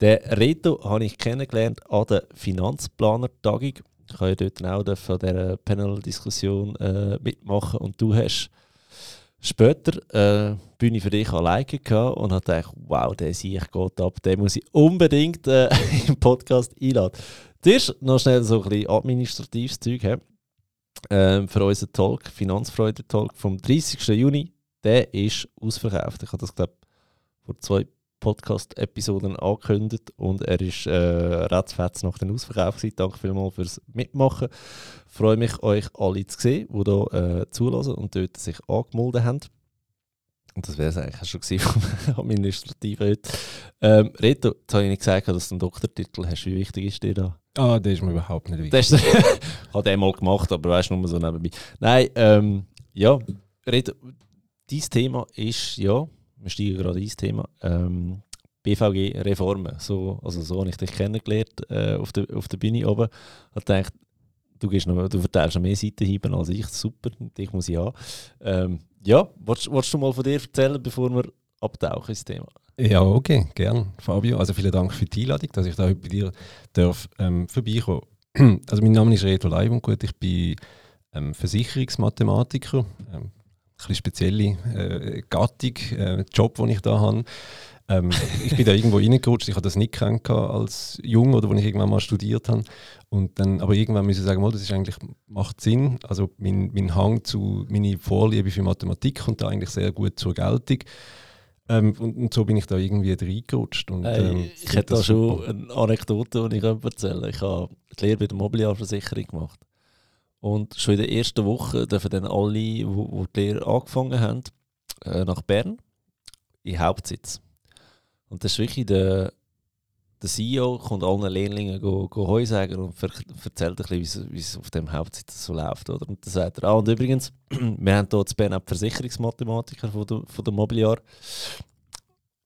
Den Reto habe ich kennengelernt an der Finanzplaner-Tagung. Ich habe dort auch von dieser Panel-Diskussion äh, mitmachen und du hast später äh, Bühne für dich alleine gehabt und habe gedacht, wow, der sehe ich geht ab, den muss ich unbedingt äh, im Podcast einladen. Zuerst noch schnell so ein bisschen administratives Zeug haben. Ähm, für unseren Talk, Finanzfreude-Talk vom 30. Juni, der ist ausverkauft. Ich habe das, glaube vor zwei Podcast-Episoden angekündigt und er ist äh, ratzfatz nach dem Ausverkauf gewesen. Danke vielmals fürs Mitmachen. Ich freue mich, euch alle zu sehen, die hier äh, zulassen und dort sich angemeldet haben. Und das wäre es eigentlich schon vom Administrativen heute. Ähm, Reto, jetzt habe ich nicht gesagt, dass du einen Doktortitel hast. Wie wichtig ist dir da? Ah, der ist mir überhaupt nicht wichtig. Ist, hat er mal gemacht, aber weißt du, nur so nebenbei. Nein, ähm, ja, Reto, dein Thema ist, ja, wir steigen gerade ins Thema, ähm, BVG-Reformen. So, also so habe ich dich kennengelernt äh, auf, der, auf der Bühne oben. Ich gedacht, du, gehst noch, du verteilst noch mehr Seitenhieben als ich, super, dich muss ich haben. Ähm, ja, willst du mal von dir erzählen, bevor wir abtauchen ins Thema? Ja, okay, gern, Fabio. Also vielen Dank für die Einladung, dass ich da heute bei dir darf, ähm, vorbeikommen Also mein Name ist Reto Leib und gut, ich bin ähm, Versicherungsmathematiker. Ähm, bisschen spezielle äh, Gattung, äh, Job, den ich da habe. Ähm, ich bin da irgendwo reingerutscht, ich habe das nicht gekannt als Jung oder als ich irgendwann mal studiert habe. Und dann, aber irgendwann muss ich sagen, das ist eigentlich, macht Sinn. Also mein, mein Hang zu, meine Vorliebe für Mathematik kommt da eigentlich sehr gut zur Geltung. Ähm, und, und, so bin ich da irgendwie reingerutscht. Und, ähm, ich hätte da schon eine Anekdote, die ich erzählen kann. Ich habe die Lehre bei der Mobiliarversicherung gemacht. Und schon in der ersten Woche dürfen dann alle, die, die Lehre angefangen haben, äh, nach Bern, in den Hauptsitz. Und das ist wirklich der, der CEO kommt allen Lehrlingen go, Heu sagen und erzählt ein bisschen, wie es auf dem Hauptsitz so läuft. Oder? Und dann sagt er, ah, und übrigens, wir haben hier zu Bern auch Versicherungsmathematiker von der, von der Mobiliar.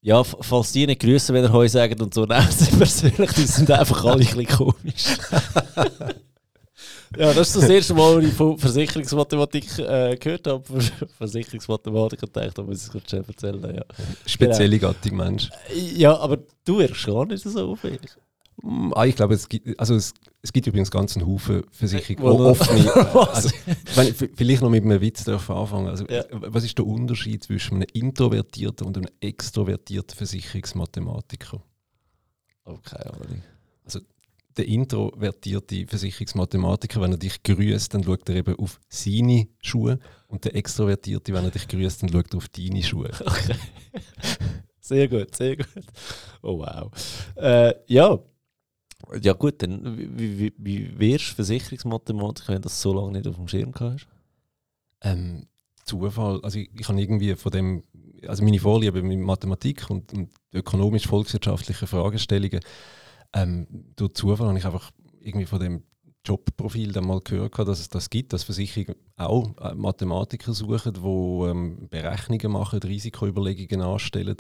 Ja, falls die nicht grüßen, wenn er Heu sagen und so, nein, sie persönlich, die sind einfach alle ein bisschen komisch. Ja, das ist das erste Mal, wo ich von Versicherungsmathematik äh, gehört habe. Versicherungsmathematik und dachte, da muss ich es schnell erzählen. Ja. Spezielle genau. Gattung Mensch. Ja, aber du wirkst gar nicht so auffällig. Mm, ah, ich glaube, es gibt, also es, es gibt übrigens ganz einen Haufen Versicherungen, offene. also, wenn ich vielleicht noch mit einem Witz anfangen also, ja. Was ist der Unterschied zwischen einem introvertierten und einem extrovertierten Versicherungsmathematiker? Okay, aber nicht der introvertierte Versicherungsmathematiker, wenn er dich grüßt, dann schaut er eben auf seine Schuhe. Und der Extrovertierte, wenn er dich grüßt, dann schaut er auf deine Schuhe. Okay. Sehr gut, sehr gut. Oh wow. Äh, ja. Ja gut, dann wie, wie, wie wirst du Versicherungsmathematiker, wenn du das so lange nicht auf dem Schirm hast? Ähm, Zufall. Also ich, ich habe irgendwie von dem, also meine Vorliebe mit Mathematik und, und ökonomisch-volkswirtschaftlichen Fragestellungen ähm, durch Zufall habe ich einfach irgendwie von dem Jobprofil dann mal gehört, dass es das gibt, dass Versicherungen auch äh, Mathematiker suchen, die ähm, Berechnungen machen, Risikoüberlegungen anstellen.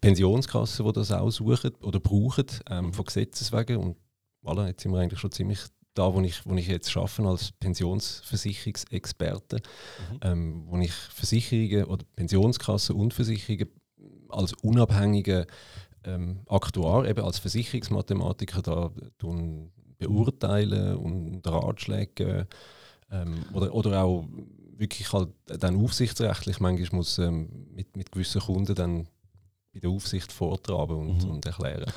Pensionskassen, die das auch suchen oder brauchen, ähm, von Gesetzes wegen. Und voilà, jetzt sind wir eigentlich schon ziemlich da, wo ich, wo ich jetzt arbeite als Pensionsversicherungsexperte, mhm. ähm, wo ich Versicherungen oder Pensionskassen und Versicherungen als unabhängige ähm, Aktuar, eben als Versicherungsmathematiker, da tun beurteilen und Ratschläge ähm, oder, oder auch wirklich halt dann aufsichtsrechtlich manchmal muss ähm, mit, mit gewissen Kunden dann bei der Aufsicht vortragen und, mhm. und erklären.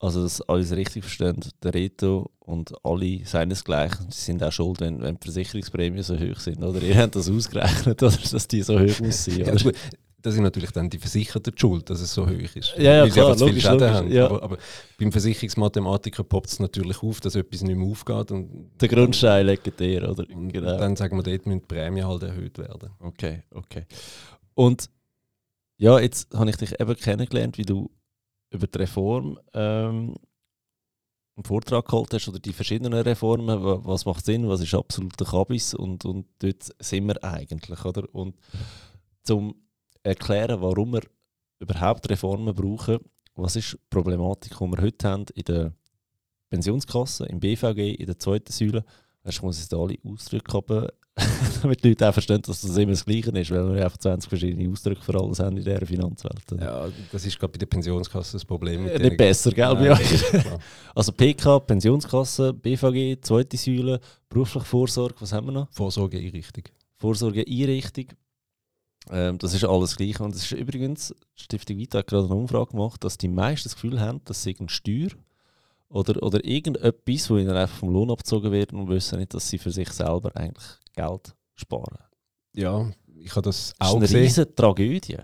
Also, dass alles richtig verstehen, der Reto und alle seinesgleichen sind auch schuld, wenn, wenn die Versicherungsprämien so hoch sind. Oder ihr habt das ausgerechnet, oder, dass die so hoch muss sein. Das ist natürlich dann die Versicherten schuld, dass es so hoch ist. Ja, ja weil klar, sie logisch, logisch, haben. Ja. Aber, aber, beim Versicherungsmathematiker poppt es natürlich auf, dass etwas nicht mehr aufgeht. Und, Der Grundstein legt der, oder? Und genau. dann sagen wir, dort müssen die Prämien halt erhöht werden. Okay, okay. Und ja, jetzt habe ich dich eben kennengelernt, wie du über die Reform ähm, einen Vortrag geholt hast oder die verschiedenen Reformen, was macht Sinn, was ist absoluter Kabis und, und dort sind wir eigentlich, oder? Und zum erklären, warum wir überhaupt Reformen brauchen, was ist die Problematik, die wir heute haben in der Pensionskasse, im BVG, in der zweiten Säule, Weißt, ich muss jetzt alle Ausdrücke haben, damit die Leute auch verstehen, dass das immer das Gleiche ist, weil wir einfach 20 verschiedene Ausdrücke für alles haben in dieser Finanzwelt. Ja, das ist gerade bei der Pensionskasse das Problem. Mit nicht besser, gell? Nein, ja. also PK, Pensionskasse, BVG, zweite Säule, berufliche Vorsorge, was haben wir noch? Vorsorgeeinrichtung. Vorsorgeeinrichtung. Ähm, das ist alles gleich. Und es ist übrigens, Stiftung Vita hat gerade eine Umfrage gemacht, dass die meisten das Gefühl haben, dass sie eine Steuer oder, oder irgendetwas, wo ihnen einfach vom Lohn abgezogen wird und wissen nicht, dass sie für sich selber eigentlich Geld sparen. Ja, ich habe das auch gesehen. Das ist eine riesige Tragödie.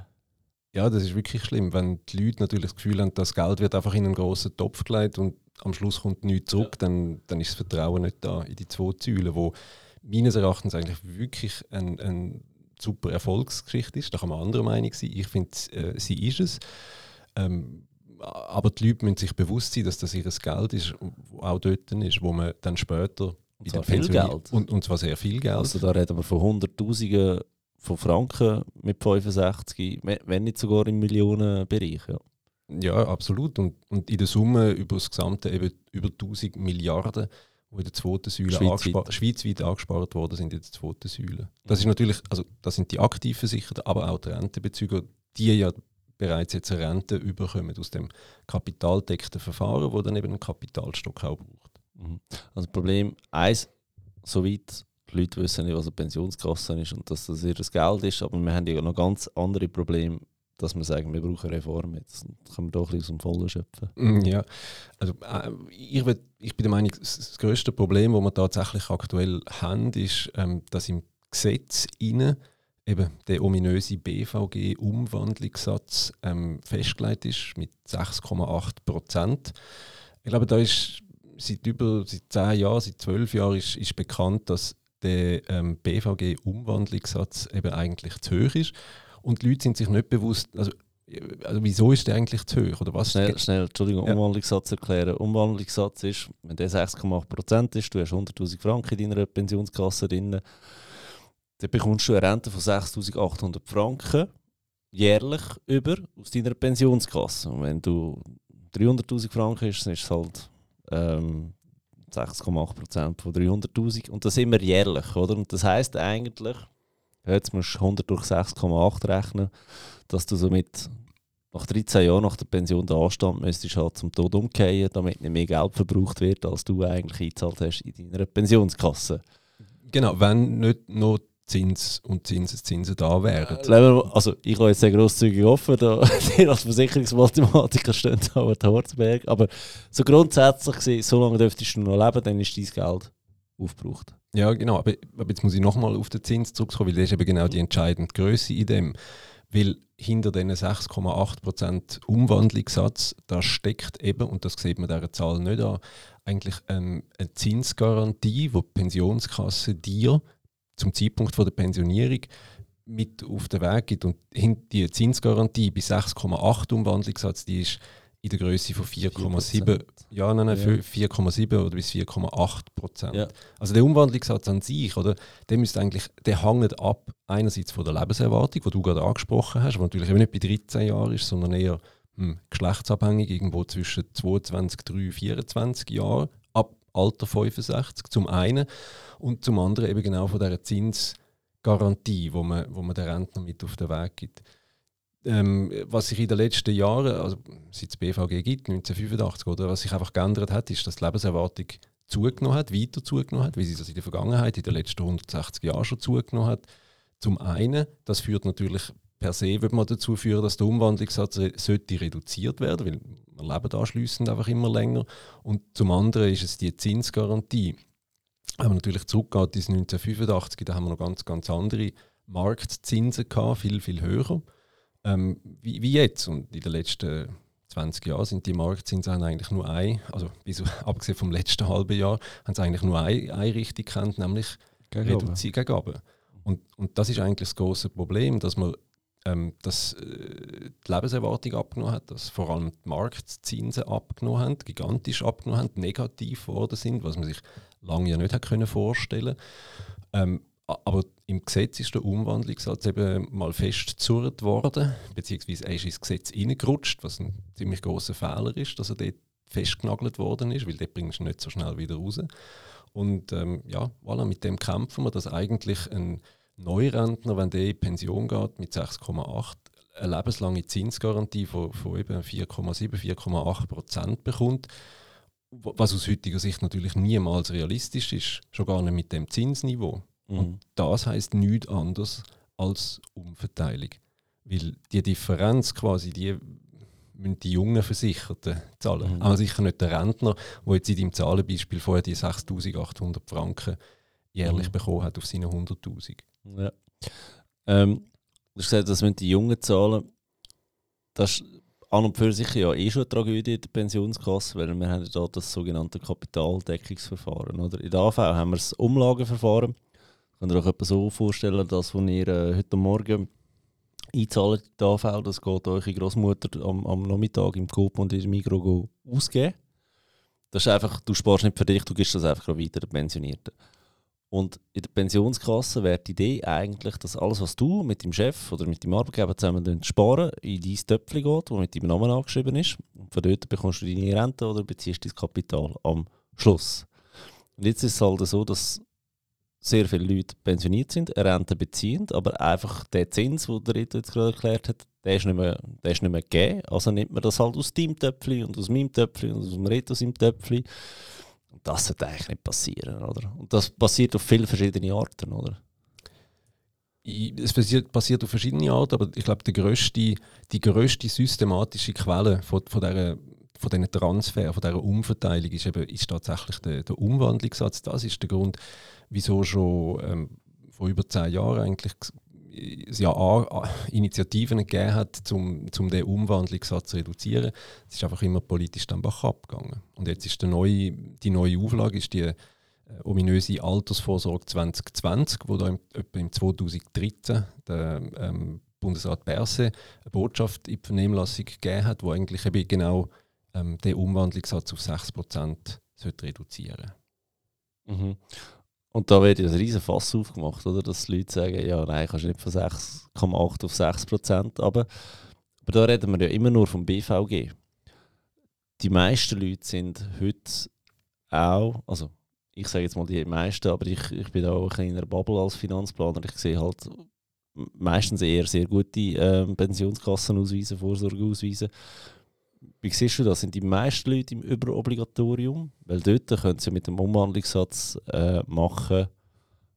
Ja, das ist wirklich schlimm, wenn die Leute natürlich das Gefühl haben, das Geld wird einfach in einen grossen Topf gelegt und am Schluss kommt nichts zurück, ja. dann, dann ist das Vertrauen nicht da in die zwei Säulen, wo meines Erachtens eigentlich wirklich ein, ein super Erfolgsgeschichte ist. Da kann man anderer Meinung sein. Ich finde, äh, sie ist es. Ähm, aber die Leute müssen sich bewusst sein, dass das ihr Geld ist, auch dort ist, wo man dann später und zwar viel Geld. Und, und zwar sehr viel Geld. Also da reden wir von Hunderttausenden von Franken mit 65, wenn nicht sogar im Millionenbereich. Ja. ja, absolut. Und, und in der Summe über das Gesamte eben über 1000 Milliarden, die in der zweiten Säule schweizweit. schweizweit angespart worden sind in der zweiten Säule. Das ist natürlich, also das sind die aktiv Versicherten, aber auch die Rentenbezüger, die ja bereits jetzt eine Rente überkommen aus dem kapitaldeckten Verfahren, wo dann eben einen Kapitalstock auch braucht. Mhm. Also Problem eins, soweit die Leute wissen nicht, was eine Pensionskasse ist und dass das ihr Geld ist, aber wir haben ja noch ganz andere Probleme, dass wir sagen, wir brauchen Reformen. Jetzt können wir doch ein bisschen dem Vollen schöpfen. Mm, ja, also äh, ich, will, ich bin der Meinung, das größte Problem, das wir tatsächlich aktuell haben, ist, ähm, dass im Gesetz innen eben der ominöse BVG-Umwandlungssatz ähm, festgelegt ist mit 6,8 Prozent. Ich glaube, da ist seit über seit 10 Jahren, seit 12 Jahren ist, ist bekannt, dass der ähm, BVG-Umwandlungssatz eben eigentlich zu hoch ist. Und die Leute sind sich nicht bewusst, also, also wieso ist der eigentlich zu hoch? Oder was schnell, schnell Entschuldigung, ja. Umwandlungssatz erklären. Umwandlungssatz ist, wenn der 6,8% ist, du hast 100'000 Franken in deiner Pensionskasse drin, dann bekommst du eine Rente von 6'800 Franken jährlich über aus deiner Pensionskasse. Und wenn du 300'000 Franken hast, dann ist es halt ähm, 6,8% von 300'000 und das immer jährlich, oder? Und das heisst eigentlich, jetzt musst du 100 durch 6,8 rechnen, dass du somit nach 13 Jahren nach der Pension den Anstand müsstest halt zum Tod umkehren, damit nicht mehr Geld verbraucht wird, als du eigentlich eingezahlt hast in deiner Pensionskasse. Genau, wenn nicht noch Zins und Zinseszinsen da wären. Äh, also ich habe jetzt sehr grosszügig offen, da ihr als Versicherungsmathematiker stehen an der Horzberg, aber so grundsätzlich gesehen, so lange dürftest du noch leben, dann ist dein Geld aufgebraucht. Ja, genau, aber, aber jetzt muss ich nochmal auf den Zins zurückkommen, weil das ist eben genau die entscheidende Größe in dem. Weil hinter diesen 6,8% Umwandlungssatz, da steckt eben, und das sieht man dieser Zahl nicht an, eigentlich ähm, eine Zinsgarantie, die die Pensionskasse dir zum Zeitpunkt der Pensionierung mit auf den Weg gibt. Und die Zinsgarantie bei 6,8 Umwandlungssatz, die ist in der Größe von 4,7 ja, nein, nein, ja. 4,7 oder bis 4,8 Prozent. Ja. Also der Umwandlungssatz an sich, oder, der müsste eigentlich, der hängt ab einerseits von der Lebenserwartung, die du gerade angesprochen hast, die natürlich eben nicht bei 13 Jahren ist, sondern eher hm, geschlechtsabhängig, irgendwo zwischen 22, 3, 24 Jahren Alter 65 zum einen und zum anderen eben genau von dieser Zinsgarantie, wo man, wo man den Rentner mit auf den Weg gibt. Ähm, was sich in den letzten Jahren, also seit es BVG gibt, 1985, oder, was sich einfach geändert hat, ist, dass die Lebenserwartung zugenommen hat, weiter zugenommen hat, wie sie das in der Vergangenheit, in den letzten 160 Jahren schon zugenommen hat. Zum einen, das führt natürlich per se würde man dazu führen, dass der Umwandlungssatz sollte reduziert werden, weil wir leben anschliessend einfach immer länger. Und zum anderen ist es die Zinsgarantie. Wenn man natürlich zurückgeht ins 1985, da haben wir noch ganz, ganz andere Marktzinsen gehabt, viel, viel höher. Ähm, wie, wie, jetzt. Und in den letzten 20 Jahren sind die Marktzinsen eigentlich nur ein, also bis, abgesehen vom letzten halben Jahr, haben sie eigentlich nur eine, eine Richtung gekannt, nämlich reduzieren gegen Und, und das ist eigentlich das große Problem, dass man ähm, dass äh, die Lebenserwartung abgenommen hat, dass vor allem die Marktzinsen abgenommen haben, gigantisch abgenommen haben, negativ geworden sind, was man sich lange ja nicht hat können vorstellen. Ähm, aber im Gesetz ist der Umwandlungssatz eben mal festzurrt worden, beziehungsweise er ist ins Gesetz reingerutscht, was ein ziemlich großer Fehler ist, dass er dort festgenagelt worden ist, weil dort bringst du nicht so schnell wieder raus. Und ähm, ja, voilà, mit dem kämpfen wir, dass eigentlich ein Neurentner, wenn der in Pension geht mit 6,8, eine lebenslange Zinsgarantie von, von eben 4,7, 4,8 Prozent bekommt. Was aus heutiger Sicht natürlich niemals realistisch ist, schon gar nicht mit dem Zinsniveau. Mhm. Und das heißt nichts anderes als Umverteilung. Weil die Differenz quasi, die müssen die jungen Versicherten zahlen. Mhm. Aber sicher nicht der Rentner, der jetzt in deinem Zahlenbeispiel vorher die 6'800 Franken jährlich mhm. bekommen hat auf seine 100'000. Ja. Ähm, du hast gesagt, das müssen die Jungen zahlen. Das ist an und für sich ja eh schon eine Tragödie in der Pensionskasse, weil wir haben ja das sogenannte Kapitaldeckungsverfahren. Oder? In der AV haben wir das Umlageverfahren. Könnt ihr euch etwas so vorstellen, dass wenn ihr äh, heute Morgen einzahlt in die AV, das geht eure Großmutter am, am Nachmittag im Coop und in der Migros ausgeben. Das ist einfach, du sparst nicht für dich, du gibst das einfach weiter den Pensionierten. Und in der Pensionskasse wäre die Idee eigentlich, dass alles, was du mit dem Chef oder mit dem Arbeitgeber zusammen sparen, in dein Töpfchen geht, das mit deinem Namen angeschrieben ist. Und von dort bekommst du deine Rente oder beziehst dein Kapital am Schluss. Und jetzt ist es halt so, dass sehr viele Leute pensioniert sind, Rente beziehen, aber einfach der Zins, den der Rito jetzt gerade erklärt hat, der ist, nicht mehr, der ist nicht mehr gegeben. Also nimmt man das halt aus deinem Töpfchen und aus meinem Töpfchen und aus dem Rito seinem Töpfchen. Und das sollte eigentlich nicht passieren, oder? Und das passiert auf viele verschiedene Arten, oder? Es passiert, passiert auf verschiedene Arten, aber ich glaube, die grösste, die grösste systematische Quelle von, von dieser von diesen Transfer, von dieser Umverteilung ist, eben, ist tatsächlich der, der Umwandlungssatz. Das ist der Grund, wieso schon ähm, vor über zehn Jahren eigentlich es ja Initiativen gegeben hat, um zum den Umwandlungssatz zu reduzieren. Es ist einfach immer politisch dann abgegangen. Und jetzt ist neue, die neue Auflage ist die äh, ominöse Altersvorsorge 2020, wo da im, etwa im 2013 der ähm, Bundesrat Berse eine Botschaft in die Vernehmlassung gegeben hat, wo eigentlich eben genau ähm, den Umwandlungssatz auf 6% sollte reduzieren mhm. Und da wird ja ein riesen Fass aufgemacht, oder? dass die Leute sagen, ja, nein, kannst du nicht von 6,8 auf 6 Prozent. Aber, aber da reden wir ja immer nur vom BVG. Die meisten Leute sind heute auch, also ich sage jetzt mal die meisten, aber ich, ich bin auch in einer Bubble als Finanzplaner. Ich sehe halt meistens eher sehr gute äh, Pensionskassenausweise, Vorsorgeausweise. Wie siehst du das? Sind die meisten Leute im Überobligatorium? Weil dort können sie mit dem Umwandlungssatz äh, machen,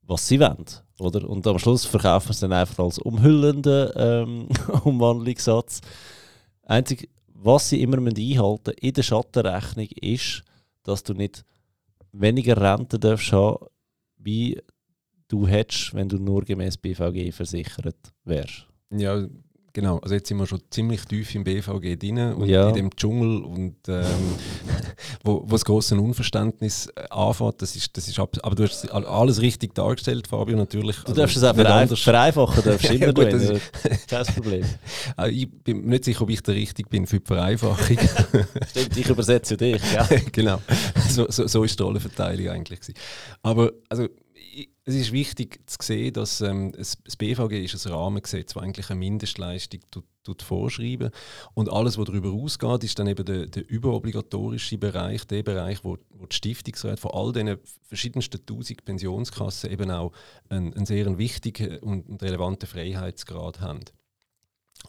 was sie wollen. Oder? Und am Schluss verkaufen sie es dann einfach als umhüllenden ähm, Umwandlungssatz. Einzig, was sie immer einhalten in der Schattenrechnung ist, dass du nicht weniger Rente darfst haben, wie du hättest, wenn du nur gemäß BVG versichert wärst. Ja, Genau, also jetzt sind wir schon ziemlich tief im BVG drin und ja. in dem Dschungel und ähm, wo, wo das große Unverständnis äh, anfängt, das ist, das ist ab, aber du hast alles richtig dargestellt, Fabio, natürlich. Du also, darfst es auch verein, vereinfachen, darfst immer ja, gut, wenn, kein Problem. Also ich bin nicht sicher, ob ich der richtig bin für die Vereinfachung. Stimmt, ich übersetze dich, ja. genau, so, so, so ist die Rollenverteilung eigentlich. Gewesen. Aber also es ist wichtig zu sehen, dass ähm, das BVG ist ein Rahmengesetz, das eigentlich eine Mindestleistung tut, tut vorschreiben und alles, was darüber ausgeht, ist dann eben der, der überobligatorische Bereich, der Bereich, wo, wo die Stiftungsräte von all diesen verschiedensten tausend Pensionskassen eben auch einen, einen sehr wichtigen und relevanten Freiheitsgrad haben.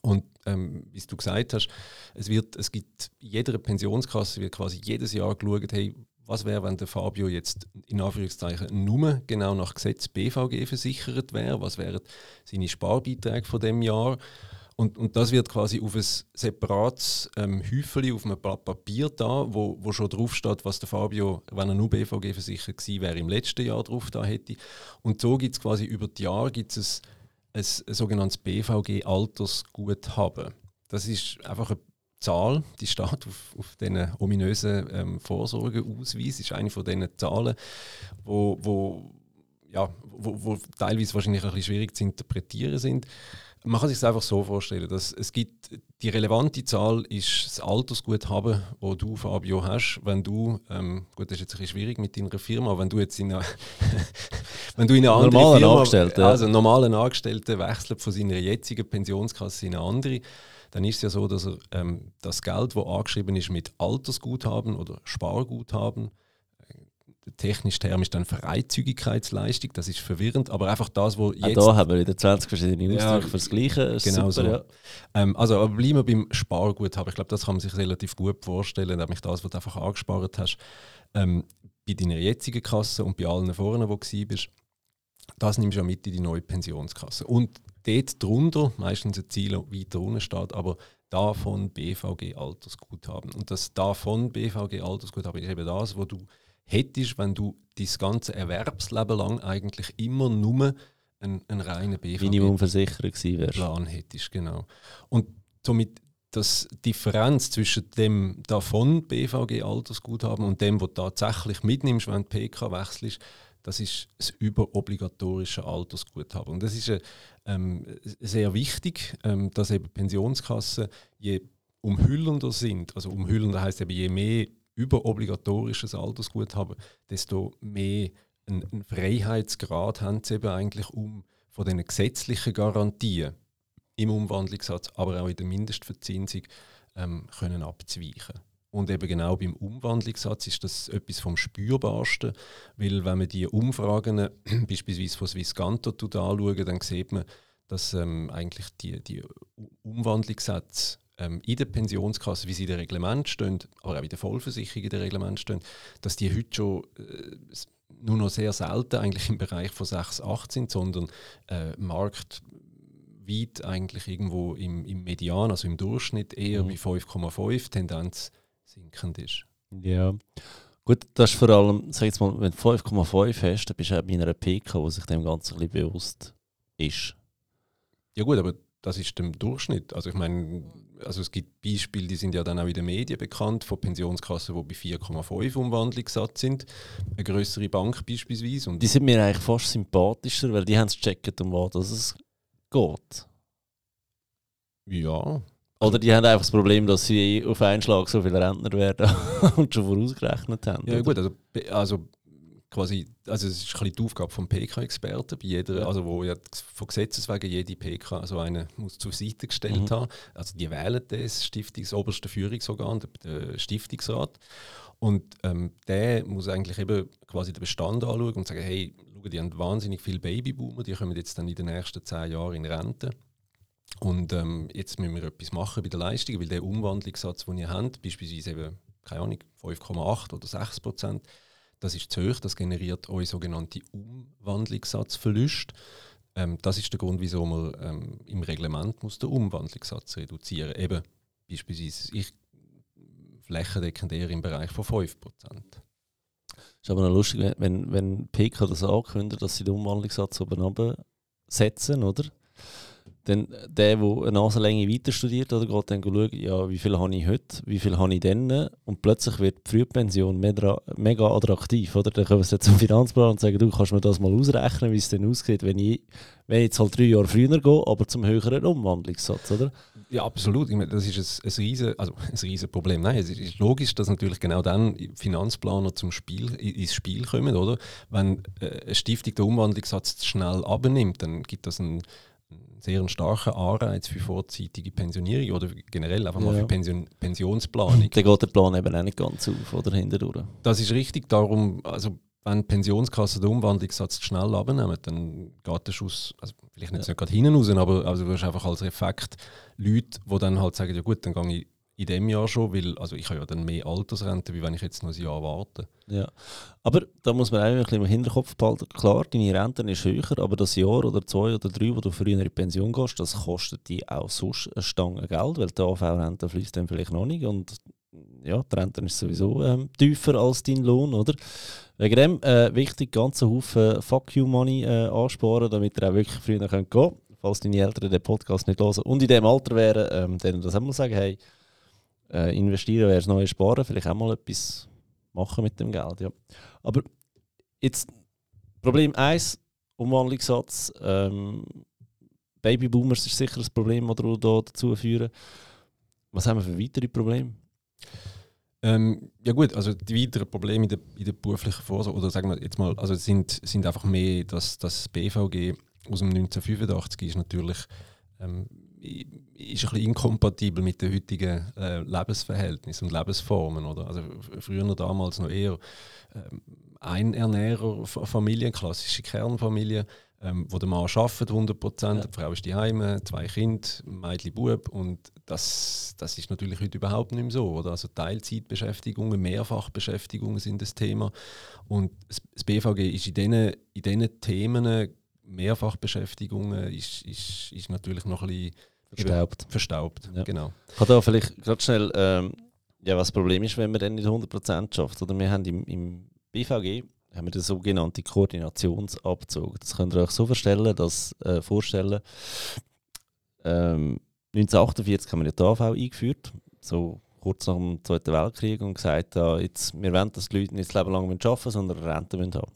Und ähm, wie du gesagt hast, es, wird, es gibt jeder Pensionskasse wird quasi jedes Jahr geschaut, hey, was wäre, wenn der Fabio jetzt in Anführungszeichen nur genau nach Gesetz BVG versichert wäre? Was wären seine Sparbeiträge von dem Jahr? Und, und das wird quasi auf ein separates ähm, Häufchen auf einem Blatt Papier da, wo, wo schon drauf steht, was der Fabio, wenn er nur BVG versichert gewesen wäre, im letzten Jahr drauf da hätte. Und so gibt es quasi über die Jahre gibt's ein, ein, ein sogenanntes BVG-Altersguthaben. Das ist einfach eine Zahl, die steht auf, auf diesen ominösen ähm, Vorsorgeausweis, ist eine von diesen Zahlen, wo, wo, ja, wo, wo teilweise wahrscheinlich ein bisschen schwierig zu interpretieren sind. Man kann sich es einfach so vorstellen, dass es gibt, die relevante Zahl ist das Altersguthaben, das du, Fabio, hast, wenn du, ähm, gut, das ist jetzt ein bisschen schwierig mit deiner Firma, wenn du jetzt in eine, wenn du in eine andere normalen Firma, Angestellten, also normalen Angestellten wechselt von seiner jetzigen Pensionskasse in eine andere, dann ist es ja so, dass er ähm, das Geld, das angeschrieben ist mit Altersguthaben oder Sparguthaben, technisch termisch dann Freizügigkeitsleistung, das ist verwirrend, aber einfach das, wo jetzt... Auch da haben wir wieder 20 verschiedene Ausdrücke ja, fürs Gleiche. Genau super, so. Ja. Ähm, also aber bleiben wir beim Sparguthaben. Ich glaube, das kann man sich relativ gut vorstellen, nämlich das, was du einfach angespart hast, ähm, bei deiner jetzigen Kasse und bei allen vorne, wo du bist, das nimmst du ja mit in die neue Pensionskasse. Und dort drunter, meistens ein Ziel weiter unten steht, aber davon BVG Altersguthaben. Und das davon BVG Altersguthaben ist eben das, wo du hättest, wenn du dein ganze Erwerbsleben lang eigentlich immer nur einen, einen reinen BVG Minimumversicherer gewesen wärst. Plan hättest, genau. Und somit das Differenz zwischen dem davon BVG Altersguthaben und dem, was du tatsächlich mitnimmst, wenn du PK wechselst, das ist das überobligatorische Altersguthaben. Und das ist ähm, sehr wichtig, ähm, dass eben Pensionskassen je umhüllender sind, also umhüllender heißt eben je mehr überobligatorisches Altersguthaben, desto mehr einen Freiheitsgrad haben sie eben eigentlich, um von den gesetzlichen Garantien im Umwandlungssatz, aber auch in der Mindestverzinsung ähm, können abzuweichen. Und eben genau beim Umwandlungssatz ist das etwas vom Spürbarsten, weil wenn man die Umfragen beispielsweise von Swisscanto anschaut, dann sieht man, dass ähm, eigentlich die, die Umwandlungssätze ähm, in der Pensionskasse, wie sie in den Reglement stehen, aber auch in der Vollversicherung in den Reglement stehen, dass die heute schon äh, nur noch sehr selten eigentlich im Bereich von 6, 8 sind, sondern äh, marktweit eigentlich irgendwo im, im Median, also im Durchschnitt eher mhm. bei 5,5 Tendenz sinkend ist. Ja. Gut, das ist vor allem, sag jetzt mal, wenn du 5,5 hast, dann bist du auch bei einer PK, die sich dem Ganzen ein bisschen bewusst ist. Ja gut, aber das ist der Durchschnitt. Also ich meine, also es gibt Beispiele, die sind ja dann auch in den Medien bekannt, von Pensionskassen, die bei 4,5 Umwandlungssatz sind. Eine größere Bank beispielsweise. Und die sind mir eigentlich fast sympathischer, weil die haben es gecheckt, um was es geht. Ja. Oder die haben einfach das Problem, dass sie auf einen Schlag so viele Rentner werden und schon vorausgerechnet haben. Ja, oder? gut, also, also quasi, also es ist ein die Aufgabe vom PK-Experten, bei jeder, also wo ja von Gesetzes wegen jede PK so eine muss zur Seite gestellt mhm. haben. Also die wählen das Stiftungs oberste Führungsorgan, der, Stiftungsrat. Und ähm, der muss eigentlich eben quasi den Bestand anschauen und sagen, hey, schau, die haben wahnsinnig viele Babyboomer, die kommen jetzt dann in den nächsten zehn Jahren in Rente. Und ähm, jetzt müssen wir etwas machen bei der Leistung, weil der Umwandlungssatz, den ihr habt, beispielsweise eben, keine Ahnung, 5,8 oder 6 Prozent, das ist zu hoch, das generiert euch sogenannte Umwandlungssatzverluste. Ähm, das ist der Grund, wieso man ähm, im Reglement muss den Umwandlungssatz reduzieren muss. Eben beispielsweise ich flächendeckend eher im Bereich von 5%. Ist aber noch lustig, wenn, wenn PK das ankündigt, dass sie den Umwandlungssatz oben setzen, oder? Dann der, der eine Nasenlänge weiter studiert, oder geht dann schauen, ja, wie viel habe ich heute, wie viel habe ich dann und plötzlich wird die Frühpension mega, attraktiv. Oder? Dann können wir zum Finanzplan und sagen, du kannst mir das mal ausrechnen, wie es denn aussieht, wenn ich, wenn ich jetzt halt drei Jahre früher gehe, aber zum höheren Umwandlungssatz, oder? Ja, absolut. Ich meine, das ist ein, ein, riesen, also ein riesen Problem. Nein, es ist logisch, dass natürlich genau dann Finanzplaner zum Spiel, ins Spiel kommen, oder? Wenn äh, eine Stiftung den Umwandlungssatz schnell abnimmt, dann gibt das einen sehr einen starken Anreiz für vorzeitige Pensionierung oder generell einfach mal ja. für Pension, Pensionsplanung. Dann geht der Plan eben auch nicht ganz auf oder hinterdurch. Das ist richtig. Darum, also wenn Pensionskassen den Umwandlungssatz schnell abnehmen, dann geht der Schuss, also vielleicht nicht, ja. nicht gerade hinten raus, aber also du hast einfach als Effekt Leute, die dann halt sagen, ja gut, dann gehe ich in dem Jahr schon, weil also ich habe ja dann mehr Altersrente, wie wenn ich jetzt noch ein Jahr warte. Ja, aber da muss man eigentlich im Hinterkopf behalten, klar, deine Rente ist höher, aber das Jahr oder zwei oder drei, wo du früher in die Pension gehst, das kostet dich auch sonst eine Stange Geld, weil die AV-Rente fließt dann vielleicht noch nicht und ja, die Rente ist sowieso ähm, tiefer als dein Lohn, oder? Wegen dem äh, wichtig, ganzen Haufen Fuck You Money äh, ansparen, damit ihr auch wirklich früher gehen könnt. Falls deine Eltern den Podcast nicht hören und in dem Alter wären, ähm, denen das einmal sagen, hey, äh, investieren wäre das neue Sparen, vielleicht auch mal etwas machen mit dem Geld. Ja. Aber jetzt Problem 1, Umwandlungssatz. Ähm, Babyboomers ist sicher ein Problem, das da dazu führen. Was haben wir für weitere Probleme? Ähm, ja gut, also die weiteren Probleme in der, in der beruflichen Vorsorge, oder sagen wir jetzt mal, also sind, sind einfach mehr, dass das BVG aus dem 1985 ist natürlich ähm, ist ein bisschen inkompatibel mit den heutigen äh, Lebensverhältnissen und Lebensformen. Oder? Also früher noch damals noch eher ähm, Einernährer, Familien, klassische Kernfamilien, ähm, wo der Mann arbeitet 100 Prozent, ja. die Frau ist die Heime, zwei Kinder, Mädchen, Bub und das, das ist natürlich heute überhaupt nicht mehr so. Oder? Also Teilzeitbeschäftigungen, Mehrfachbeschäftigungen sind das Thema und das BVG ist in diesen, in diesen Themen Mehrfachbeschäftigungen ist, ist, ist natürlich noch ein bisschen verstaubt. verstaubt ja. genau. Ich kann da vielleicht gerade schnell, ähm, ja, was das Problem ist, wenn man dann nicht 100% schafft. Oder wir haben im, im BVG haben wir den sogenannten Koordinationsabzug. Das könnt ihr euch so vorstellen, dass, äh, vorstellen ähm, 1948 haben wir die AV eingeführt, so kurz nach dem Zweiten Weltkrieg, und gesagt, ja, jetzt, wir wollen, dass die Leute nicht das Leben lang arbeiten müssen, sondern Rente haben.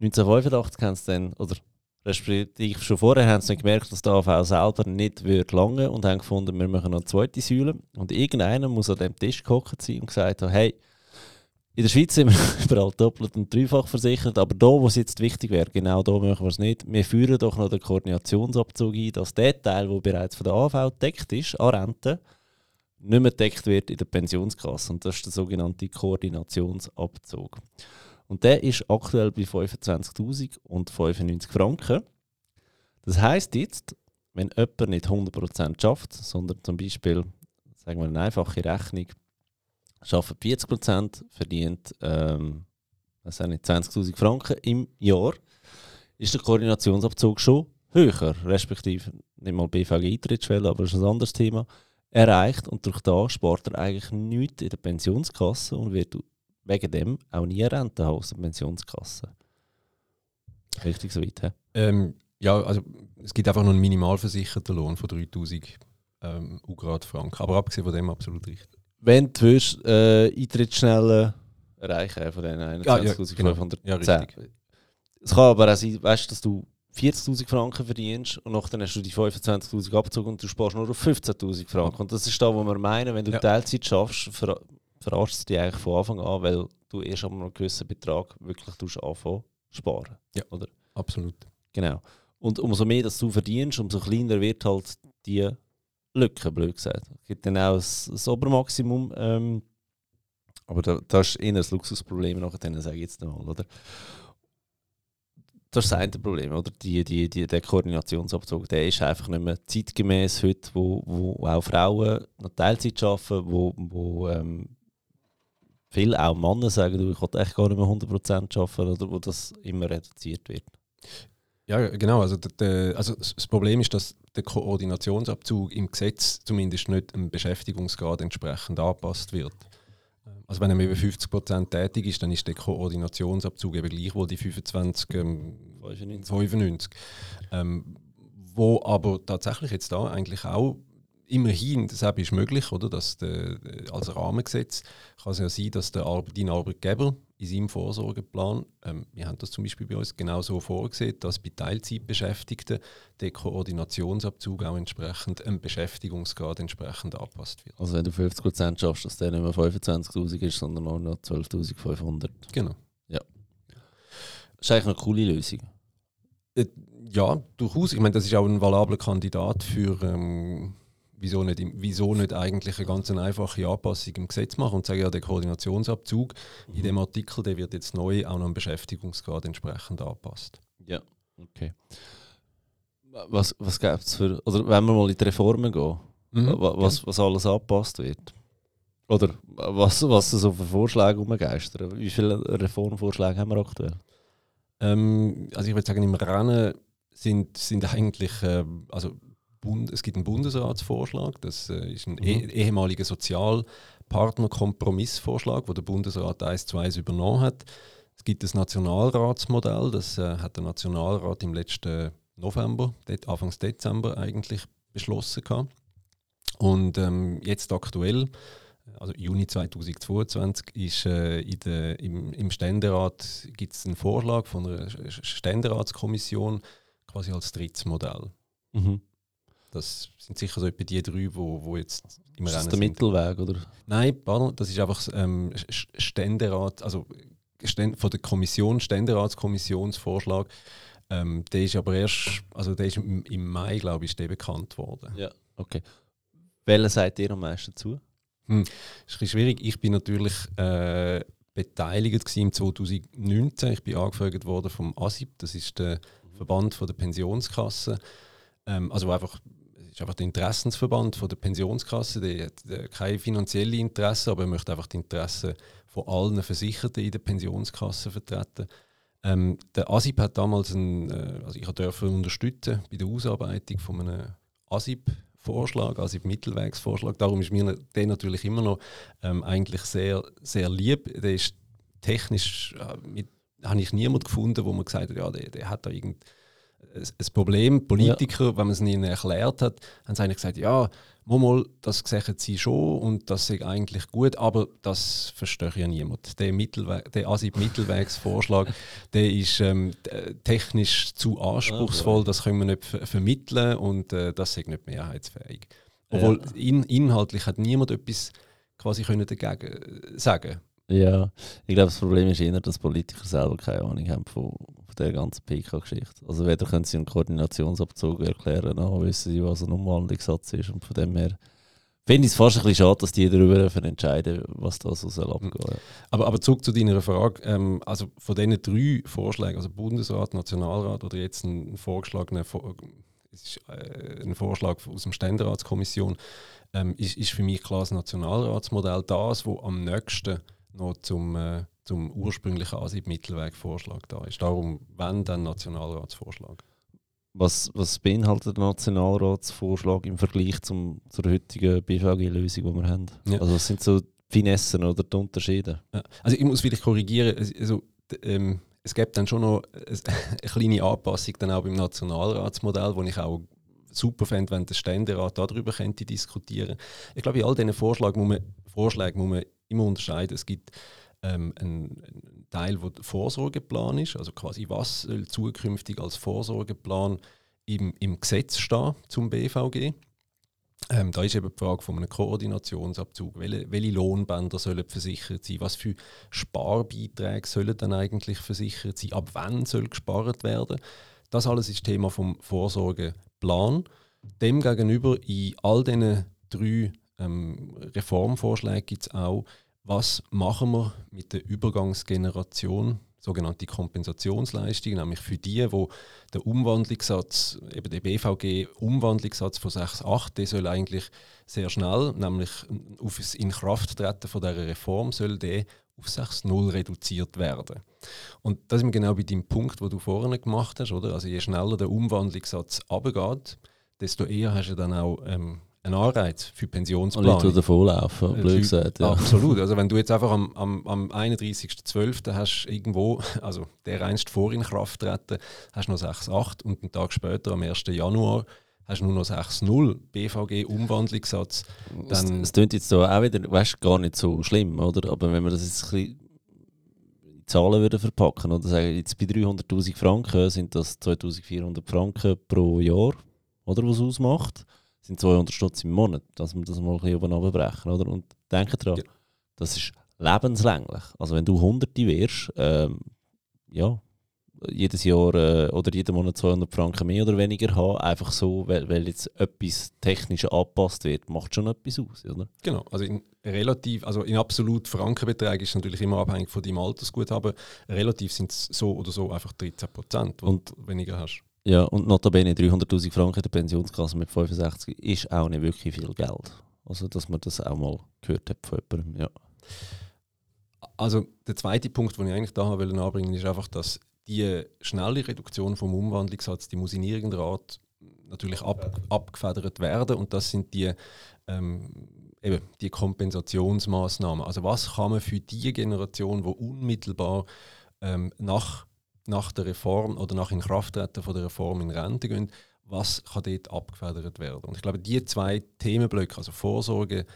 1985 haben sie dann, oder respektive schon vorher haben sie gemerkt, dass der AV selber nicht wird lange und haben gefunden, wir machen noch eine zweite Säule. Und irgendeiner muss an dem Tisch gekocht sein und gesagt haben, hey, in der Schweiz sind wir überall doppelt und dreifach versichert, aber da, wo es jetzt wichtig wäre, genau da machen wir es nicht. Wir führen doch noch den Koordinationsabzug ein, dass der Teil, der bereits von der AV gedeckt ist, an Rente, nicht mehr gedeckt wird in der Pensionskasse. Und das ist der sogenannte Koordinationsabzug. Und der ist aktuell bei 25.000 und 95 Franken. Das heißt jetzt, wenn jemand nicht 100% schafft, sondern zum Beispiel, sagen wir eine einfache Rechnung, schafft 40%, verdient ähm, 20.000 Franken im Jahr, ist der Koordinationsabzug schon höher, respektive nicht mal BVG-Eintrittsschwelle, aber das ist ein anderes Thema, erreicht und durch das spart er eigentlich nichts in der Pensionskasse und wird wegen dem auch nie Rente haben aus der Pensionskasse. Richtig so weit, he? ähm, Ja, also es gibt einfach noch einen minimalversicherten Lohn von 3000 ähm, Ugrad Franken. Aber abgesehen von dem absolut richtig. Wenn du willst, äh, Eintrittsschnelle erreichen von den 21.510. Ja, ja, ja, es kann aber auch sein, weißt, dass du 40.000 Franken verdienst und nachher hast du die 25.000 Abzug und du sparst nur auf 15.000 Franken. Und das ist da, wo wir meinen, wenn du ja. Teilzeit schaffst, verarschst du dich eigentlich von Anfang an, weil du erst einmal einen gewissen Betrag wirklich anfangen sparen. Ja, oder? absolut. Genau. Und umso mehr dass du verdienst, umso kleiner wird halt die Lücke, blöd gesagt. Es gibt dann auch das, Obermaximum, ähm, aber da, das ist eher ein Luxusproblem, nachher sage ich jetzt mal, oder? Das ist das eine Problem, oder? Die, die, die, der Koordinationsabzug, der ist einfach nicht mehr zeitgemäß heute, wo, wo auch Frauen noch Teilzeit arbeiten, wo, wo ähm, viele auch Männer sagen, du, ich will echt gar nicht mehr 100% arbeiten oder wo das immer reduziert wird. Ja, genau. Also, der, also das Problem ist, dass der Koordinationsabzug im Gesetz zumindest nicht dem Beschäftigungsgrad entsprechend angepasst wird. Also wenn er über 50% tätig ist, dann ist der Koordinationsabzug eben gleichwohl die 25, ähm, 95. 95. Ähm, wo aber tatsächlich jetzt da eigentlich auch immerhin, das ist möglich, oder, dass der, als Rahmengesetz kann es ja sein, dass der Ar dein Arbeitgeber in seinem Vorsorgeplan, ähm, wir haben das zum Beispiel bei uns genau so vorgesehen, dass bei Teilzeitbeschäftigten der Koordinationsabzug auch entsprechend einem Beschäftigungsgrad entsprechend angepasst wird. Also wenn du 50% schaffst, dass der nicht mehr 25'000 ist, sondern nur noch 12'500. Genau. Ja. Das ist eigentlich eine coole Lösung. Äh, ja, durchaus. Ich meine, das ist auch ein valabler Kandidat für... Ähm, wieso nicht, wieso nicht eigentlich eine ganz einfache Anpassung im Gesetz machen und sagen, ja, der Koordinationsabzug mhm. in dem Artikel, der wird jetzt neu auch noch im Beschäftigungsgrad entsprechend angepasst. Ja, okay. Was, was gäbe es für, oder wenn wir mal in die Reformen gehen, mhm, was, was alles angepasst wird? Oder was, was so für Vorschläge umgeistern? Wie viele Reformvorschläge haben wir aktuell? Ähm, also ich würde sagen, im Rennen sind, sind eigentlich, äh, also Bund, es gibt einen Bundesratsvorschlag, das äh, ist ein mhm. eh, ehemaliger Sozialpartnerkompromissvorschlag, wo der Bundesrat eins zu eins übernommen hat. Es gibt das Nationalratsmodell, das äh, hat der Nationalrat im letzten November, Anfang Dezember eigentlich beschlossen gehabt. Und ähm, jetzt aktuell, also Juni 2022, ist äh, der, im, im Ständerat gibt es einen Vorschlag von einer Ständeratskommission quasi als drittes Modell. Mhm. Das sind sicher so etwa die drei, wo, wo jetzt im ist Rennen das der. Mittelweg, oder? Nein, das ist einfach ähm, Ständerat, also von der Kommission, Ständeratskommissionsvorschlag. Ähm, der ist aber erst, also der ist im, im Mai, glaube ich, bekannt worden. Ja, okay. Welchen seid ihr am meisten zu? Hm. Das ist ein schwierig. Ich bin natürlich äh, beteiligt im 2019. Ich bin angefragt worden vom ASIP, das ist der Verband von der Pensionskasse. Ähm, also einfach ist einfach der Interessensverband von der Pensionskasse. Der hat keine finanzielle Interesse, aber er möchte einfach die Interessen von allen Versicherten in der Pensionskasse vertreten. Ähm, der ASIP hat damals ein, äh, also ich durfte unterstützen bei der Ausarbeitung von einem ASIP-Vorschlag, ASIP-Mittelwegsvorschlag. Darum ist mir der natürlich immer noch ähm, eigentlich sehr, sehr lieb. Der ist technisch, äh, mit, habe ich niemanden gefunden, wo man gesagt hat, ja, der, der hat da irgendein ein Problem. Politiker, ja. wenn man es ihnen erklärt hat, haben sie eigentlich gesagt, ja, mal, das sehen sie schon und das ist eigentlich gut, aber das verstehe ja niemand. Der, Mittelweg, der ASIP-Mittelwegsvorschlag, der ist ähm, technisch zu anspruchsvoll, okay. das können wir nicht ver vermitteln und äh, das ist nicht mehrheitsfähig. Obwohl ja. in, inhaltlich hat niemand etwas quasi können dagegen sagen ja, ich glaube, das Problem ist eher, dass Politiker selber keine Ahnung haben von, von der ganzen PK-Geschichte. Also weder können sie einen Koordinationsabzug erklären, noch wissen sie, was ein Umwandlungssatz ist. Und von dem her finde ich es fast ein bisschen schade, dass die darüber entscheiden, was da so soll abgehen. Aber, aber zurück zu deiner Frage. Ähm, also von diesen drei Vorschlägen, also Bundesrat, Nationalrat oder jetzt ein vorgeschlagener ist, äh, ein Vorschlag aus der Ständeratskommission, ähm, ist, ist für mich klar das Nationalratsmodell das, wo am nächsten noch zum, äh, zum ursprünglichen Asib-Mittelweg-Vorschlag da ist. Darum, wenn, dann Nationalratsvorschlag. Was, was beinhaltet der Nationalratsvorschlag im Vergleich zum, zur heutigen BVG-Lösung, die wir haben? Ja. Also was sind so die Finessen oder die Unterschiede? Ja. Also ich muss vielleicht korrigieren, also, ähm, es gibt dann schon noch eine kleine Anpassung dann auch beim Nationalratsmodell, wo ich auch super fände, wenn der Ständerat darüber könnte diskutieren. Ich glaube, in all diesen Vorschlägen muss man, Vorschlägen muss man immer unterscheiden. Es gibt ähm, einen, einen, Teil, wo Vorsorgeplan ist, also quasi was soll zukünftig als Vorsorgeplan im, im Gesetz stehen zum BVG. Ähm, da ist eben die Frage von einem Koordinationsabzug. Welche, welche Lohnbänder sollen versichert sein? Was für Sparbeiträge sollen dann eigentlich versichert sein? Ab wann soll gespart werden? Das alles ist Thema vom Vorsorgeplan. Demgegenüber in all diesen drei ähm, Reformvorschlägen gibt es auch was machen wir mit der Übergangsgeneration, sogenannte Kompensationsleistung, nämlich für die, wo der Umwandlungssatz, eben der BVG-Umwandlungssatz von 6,8, der soll eigentlich sehr schnell, nämlich auf das Inkrafttreten von dieser Reform, soll der auf 6,0 reduziert werden. Und das ist genau bei dem Punkt, wo du vorhin gemacht hast, oder? Also je schneller der Umwandlungssatz abgeht, desto eher hast du dann auch ähm, ein Anreiz für Pensionsplanung. Und die davonlaufen, blöd gesagt. Ja. Absolut. Also wenn du jetzt einfach am, am, am 31.12. hast irgendwo, also der einst vor in Kraft treten, hast noch 6,8 und einen Tag später, am 1. Januar, hast du nur noch 6,0 BVG-Umwandlungssatz. Dann das klingt jetzt so auch wieder, weißt, gar nicht so schlimm, oder? Aber wenn wir das jetzt ein Zahlen würden verpacken oder sagen, jetzt bei 300'000 Franken sind das 2'400 Franken pro Jahr, oder, was ausmacht sind 200 Stutz im Monat, dass wir das mal ein bisschen oben runterbrechen, oder? Und denke daran, ja. das ist lebenslänglich. Also wenn du Hunderte wirst, ähm, ja, jedes Jahr äh, oder jeden Monat 200 Franken mehr oder weniger haben, einfach so, weil, weil jetzt etwas technisch angepasst wird, macht schon etwas aus, oder? Genau, also in relativ, also in absolut Frankenbeträgen ist es natürlich immer abhängig von deinem Altersguthaben. Relativ sind es so oder so einfach 13 Prozent, du weniger hast. Ja, und notabene 300'000 Franken in der Pensionskasse mit 65 ist auch nicht wirklich viel Geld. Also, dass man das auch mal gehört hat von jemandem, ja. Also, der zweite Punkt, den ich eigentlich da will anbringen ist einfach, dass die schnelle Reduktion vom Umwandlungssatz, die muss in irgendeiner Art natürlich ab, abgefedert werden und das sind die, ähm, eben die Kompensationsmaßnahmen. Also was kann man für die Generation, die unmittelbar ähm, nach nach der Reform oder nach Inkrafttreten von der Reform in Rente gehen, was kann dort abgefedert werden. Und ich glaube, die zwei Themenblöcke, also Vorsorge,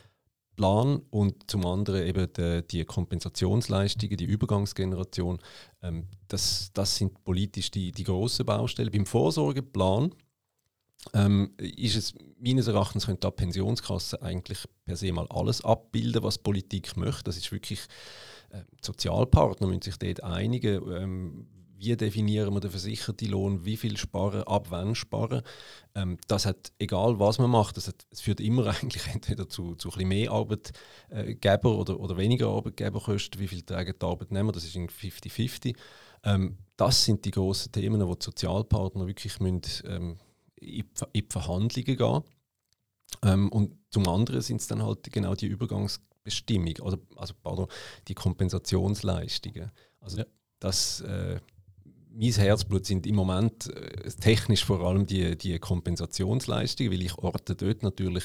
Plan und zum anderen eben die, die Kompensationsleistungen, die Übergangsgeneration, ähm, das, das sind politisch die, die grossen Baustellen. Beim Vorsorgeplan ähm, ist es meines Erachtens könnte die Pensionskasse eigentlich per se mal alles abbilden, was Politik möchte. Das ist wirklich äh, Sozialpartner müssen sich dort einigen. Ähm, wie definieren wir den versicherten Lohn, wie viel sparen, ab wann sparen. Ähm, das hat, egal was man macht, das hat, es führt immer eigentlich entweder zu, zu ein mehr Arbeitgeber oder, oder weniger Arbeitgeberkosten, wie viel tragen die Arbeitnehmer, das ist 50-50. Ähm, das sind die grossen Themen, wo die Sozialpartner wirklich müssen, ähm, in, die Verhandlungen gehen. Ähm, und zum anderen sind es dann halt genau die Übergangsbestimmungen, oder, also pardon, die Kompensationsleistungen. Also ja. das, äh, mein Herzblut sind im Moment äh, technisch vor allem die, die Kompensationsleistungen, weil ich orte dort natürlich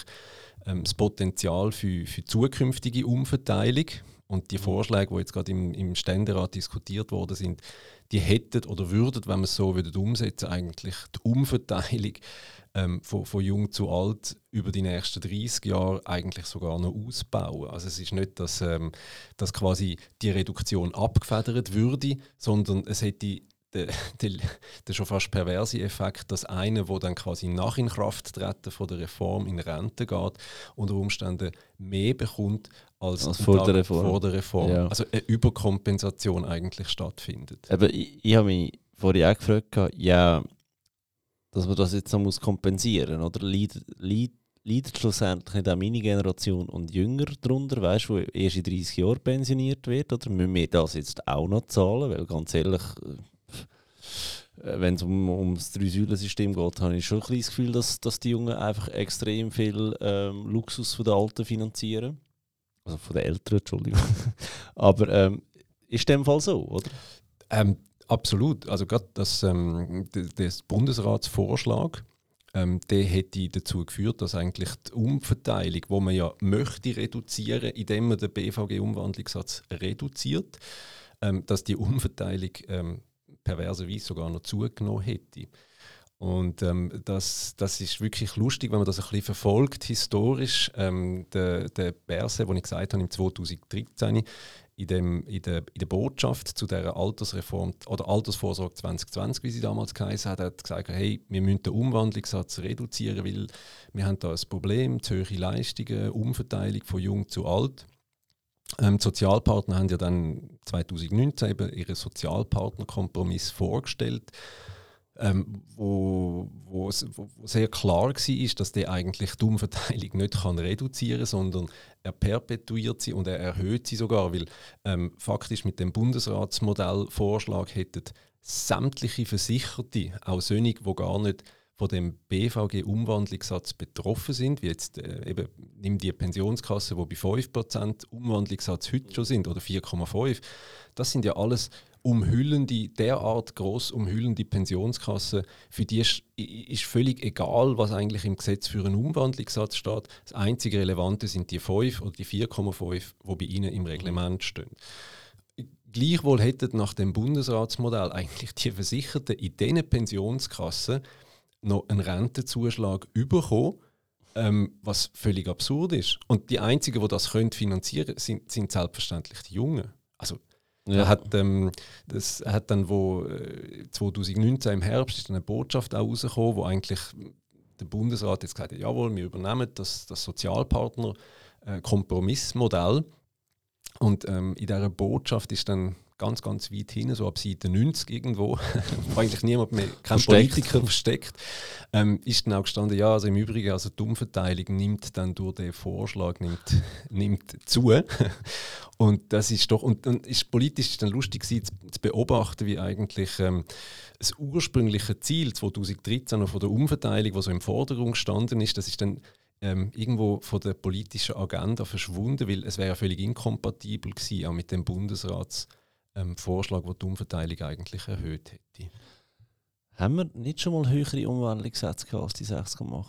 ähm, das Potenzial für, für zukünftige Umverteilung. Und die mhm. Vorschläge, die jetzt gerade im, im Ständerat diskutiert worden sind, die hätten oder würden, wenn man es so würde umsetzen, eigentlich die Umverteilung ähm, von, von jung zu alt über die nächsten 30 Jahre eigentlich sogar noch ausbauen. Also es ist nicht, dass, ähm, dass quasi die Reduktion abgefedert würde, sondern es hätte der, der, der, schon fast perverse Effekt, dass einer, der dann quasi nach Inkrafttreten von der Reform in Rente geht, unter Umständen mehr bekommt als, als vor, der Reform. vor der Reform. Ja. Also eine Überkompensation eigentlich stattfindet. Aber ich, ich habe mich vorhin auch gefragt, ja, dass man das jetzt noch muss kompensieren muss, oder? Leidet, leidet, leidet schlussendlich nicht auch meine Generation und jünger darunter, weißt du, erst in 30 Jahren pensioniert wird, oder müssen wir das jetzt auch noch zahlen? Weil ganz ehrlich, äh, wenn es um, um das Drei-Säulen-System geht, habe ich schon ein das Gefühl, dass, dass die Jungen einfach extrem viel ähm, Luxus von den Alten finanzieren. Also von den Älteren, Entschuldigung. Aber ähm, ist dem Fall so, oder? Ähm, absolut. Also gerade das, ähm, das Bundesratsvorschlag, ähm, der hätte dazu geführt, dass eigentlich die Umverteilung, wo man ja möchte reduzieren, indem man den BVG-Umwandlungssatz reduziert, ähm, dass die Umverteilung ähm, perverserweise sogar noch zugenommen hätte. Und ähm, das, das ist wirklich lustig, wenn man das ein bisschen verfolgt, historisch. Ähm, der, der Berse, den ich gesagt habe, im 2013, in, dem, in, der, in der Botschaft zu der Altersreform oder Altersvorsorge 2020, wie sie damals geheißen hat, hat gesagt, hey, wir müssen den Umwandlungssatz reduzieren, weil wir haben da ein Problem, zu hohe Leistungen, Umverteilung von jung zu alt. Ähm, die Sozialpartner haben ja dann 2019 eben ihren Sozialpartnerkompromiss vorgestellt, ähm, wo, wo, wo, sehr klar war, dass der eigentlich die Umverteilung nicht kann reduzieren kann, sondern er perpetuiert sie und er erhöht sie sogar, weil ähm, faktisch mit dem Bundesratsmodellvorschlag hätten sämtliche Versicherte, auch solche, die gar nicht von dem BVG-Umwandlungssatz betroffen sind, wie jetzt äh, eben nimm die Pensionskasse, wo bei 5% Umwandlungssatz heute schon sind oder 4,5, das sind ja alles umhüllende, derart groß umhüllende Pensionskassen, für die ist, ist völlig egal, was eigentlich im Gesetz für einen Umwandlungssatz steht. Das einzige Relevante sind die 5 oder die 4,5, die bei Ihnen im Reglement stehen. Gleichwohl hätten nach dem Bundesratsmodell eigentlich die Versicherten in diesen Pensionskassen noch einen Rentenzuschlag bekommen, ähm, was völlig absurd ist. Und die einzigen, die das können finanzieren sind, sind selbstverständlich die Jungen. Also ja. er hat, ähm, das hat dann, wo äh, 2019 im Herbst ist eine Botschaft auch rausgekommen, wo eigentlich der Bundesrat jetzt gesagt hat, jawohl, wir übernehmen das, das Sozialpartner-Kompromissmodell. Äh, und ähm, in dieser Botschaft ist dann ganz, ganz weit hin, so ab Seite 90 irgendwo, wo eigentlich niemand mehr, kein versteckt. Politiker versteckt, ähm, ist dann auch gestanden, ja, also im Übrigen, also die Umverteilung nimmt dann durch den Vorschlag nimmt, nimmt zu. und das ist doch, und dann ist politisch dann lustig zu, zu beobachten, wie eigentlich ähm, das ursprüngliche Ziel 2013 noch von der Umverteilung, was so im Vordergrund gestanden ist, das ist dann ähm, irgendwo von der politischen Agenda verschwunden, weil es wäre ja völlig inkompatibel gewesen, auch mit dem Bundesrats ähm, Vorschlag, der die Umverteilung eigentlich erhöht hätte. Haben wir nicht schon mal höhere Umwandlungssätze als die 6,8%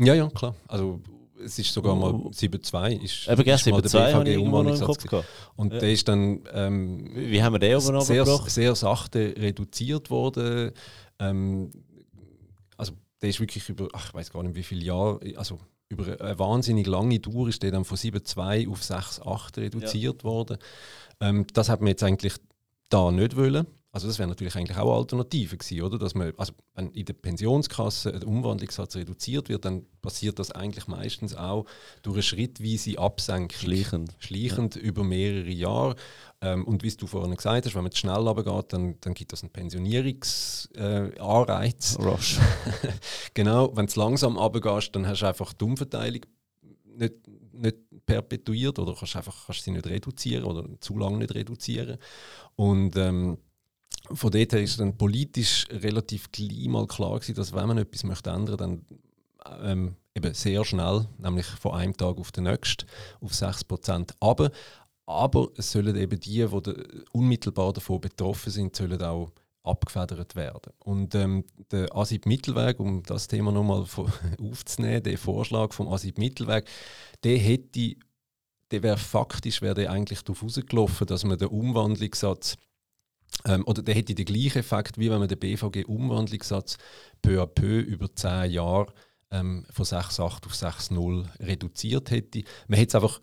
Ja, ja, klar. Also es ist sogar mal 7,2 ist, Eben, ist mal der BVG Umwandlungssatz. Und ja. der ist dann ähm, Wie haben wir den oben sehr, sehr sachte reduziert worden. Ähm, also der ist wirklich über, ach, ich weiß gar nicht wie viele Jahre, also über eine wahnsinnig lange Dauer ist der dann von 7,2 auf 6,8 reduziert ja. worden. Ähm, das hat man jetzt eigentlich da nicht wollen. Also das wäre natürlich eigentlich auch eine Alternative gewesen, oder? Dass man, also wenn in der Pensionskasse der Umwandlungssatz reduziert wird, dann passiert das eigentlich meistens auch durch eine schrittweise Absenkung. Schleichend. Schleichend ja. über mehrere Jahre. Ähm, und wie du vorhin gesagt hast, wenn man zu schnell runtergeht, dann, dann gibt das einen Pensionierungsanreiz. Äh, Rush. genau, wenn du langsam runtergehst, dann hast du einfach die Umverteilung nicht, nicht perpetuiert oder kannst einfach kannst sie nicht reduzieren oder zu lange nicht reduzieren. Und ähm, von dort her ist dann politisch relativ gleich mal klar gewesen, dass wenn man etwas möchte ändern dann ähm, eben sehr schnell, nämlich von einem Tag auf den nächsten, auf 6% aber aber es sollen eben die, die unmittelbar davon betroffen sind, sollen auch abgefedert werden. Und ähm, der ASIB-Mittelweg, um das Thema nochmal aufzunehmen, der Vorschlag vom ASIB-Mittelweg, der hätte, der wäre faktisch, wäre eigentlich darauf rausgelaufen, dass man den Umwandlungssatz ähm, oder der hätte den gleichen Effekt, wie wenn man den BVG-Umwandlungssatz peu à peu über 10 Jahre ähm, von 6,8 auf 6,0 reduziert hätte. Man hätte einfach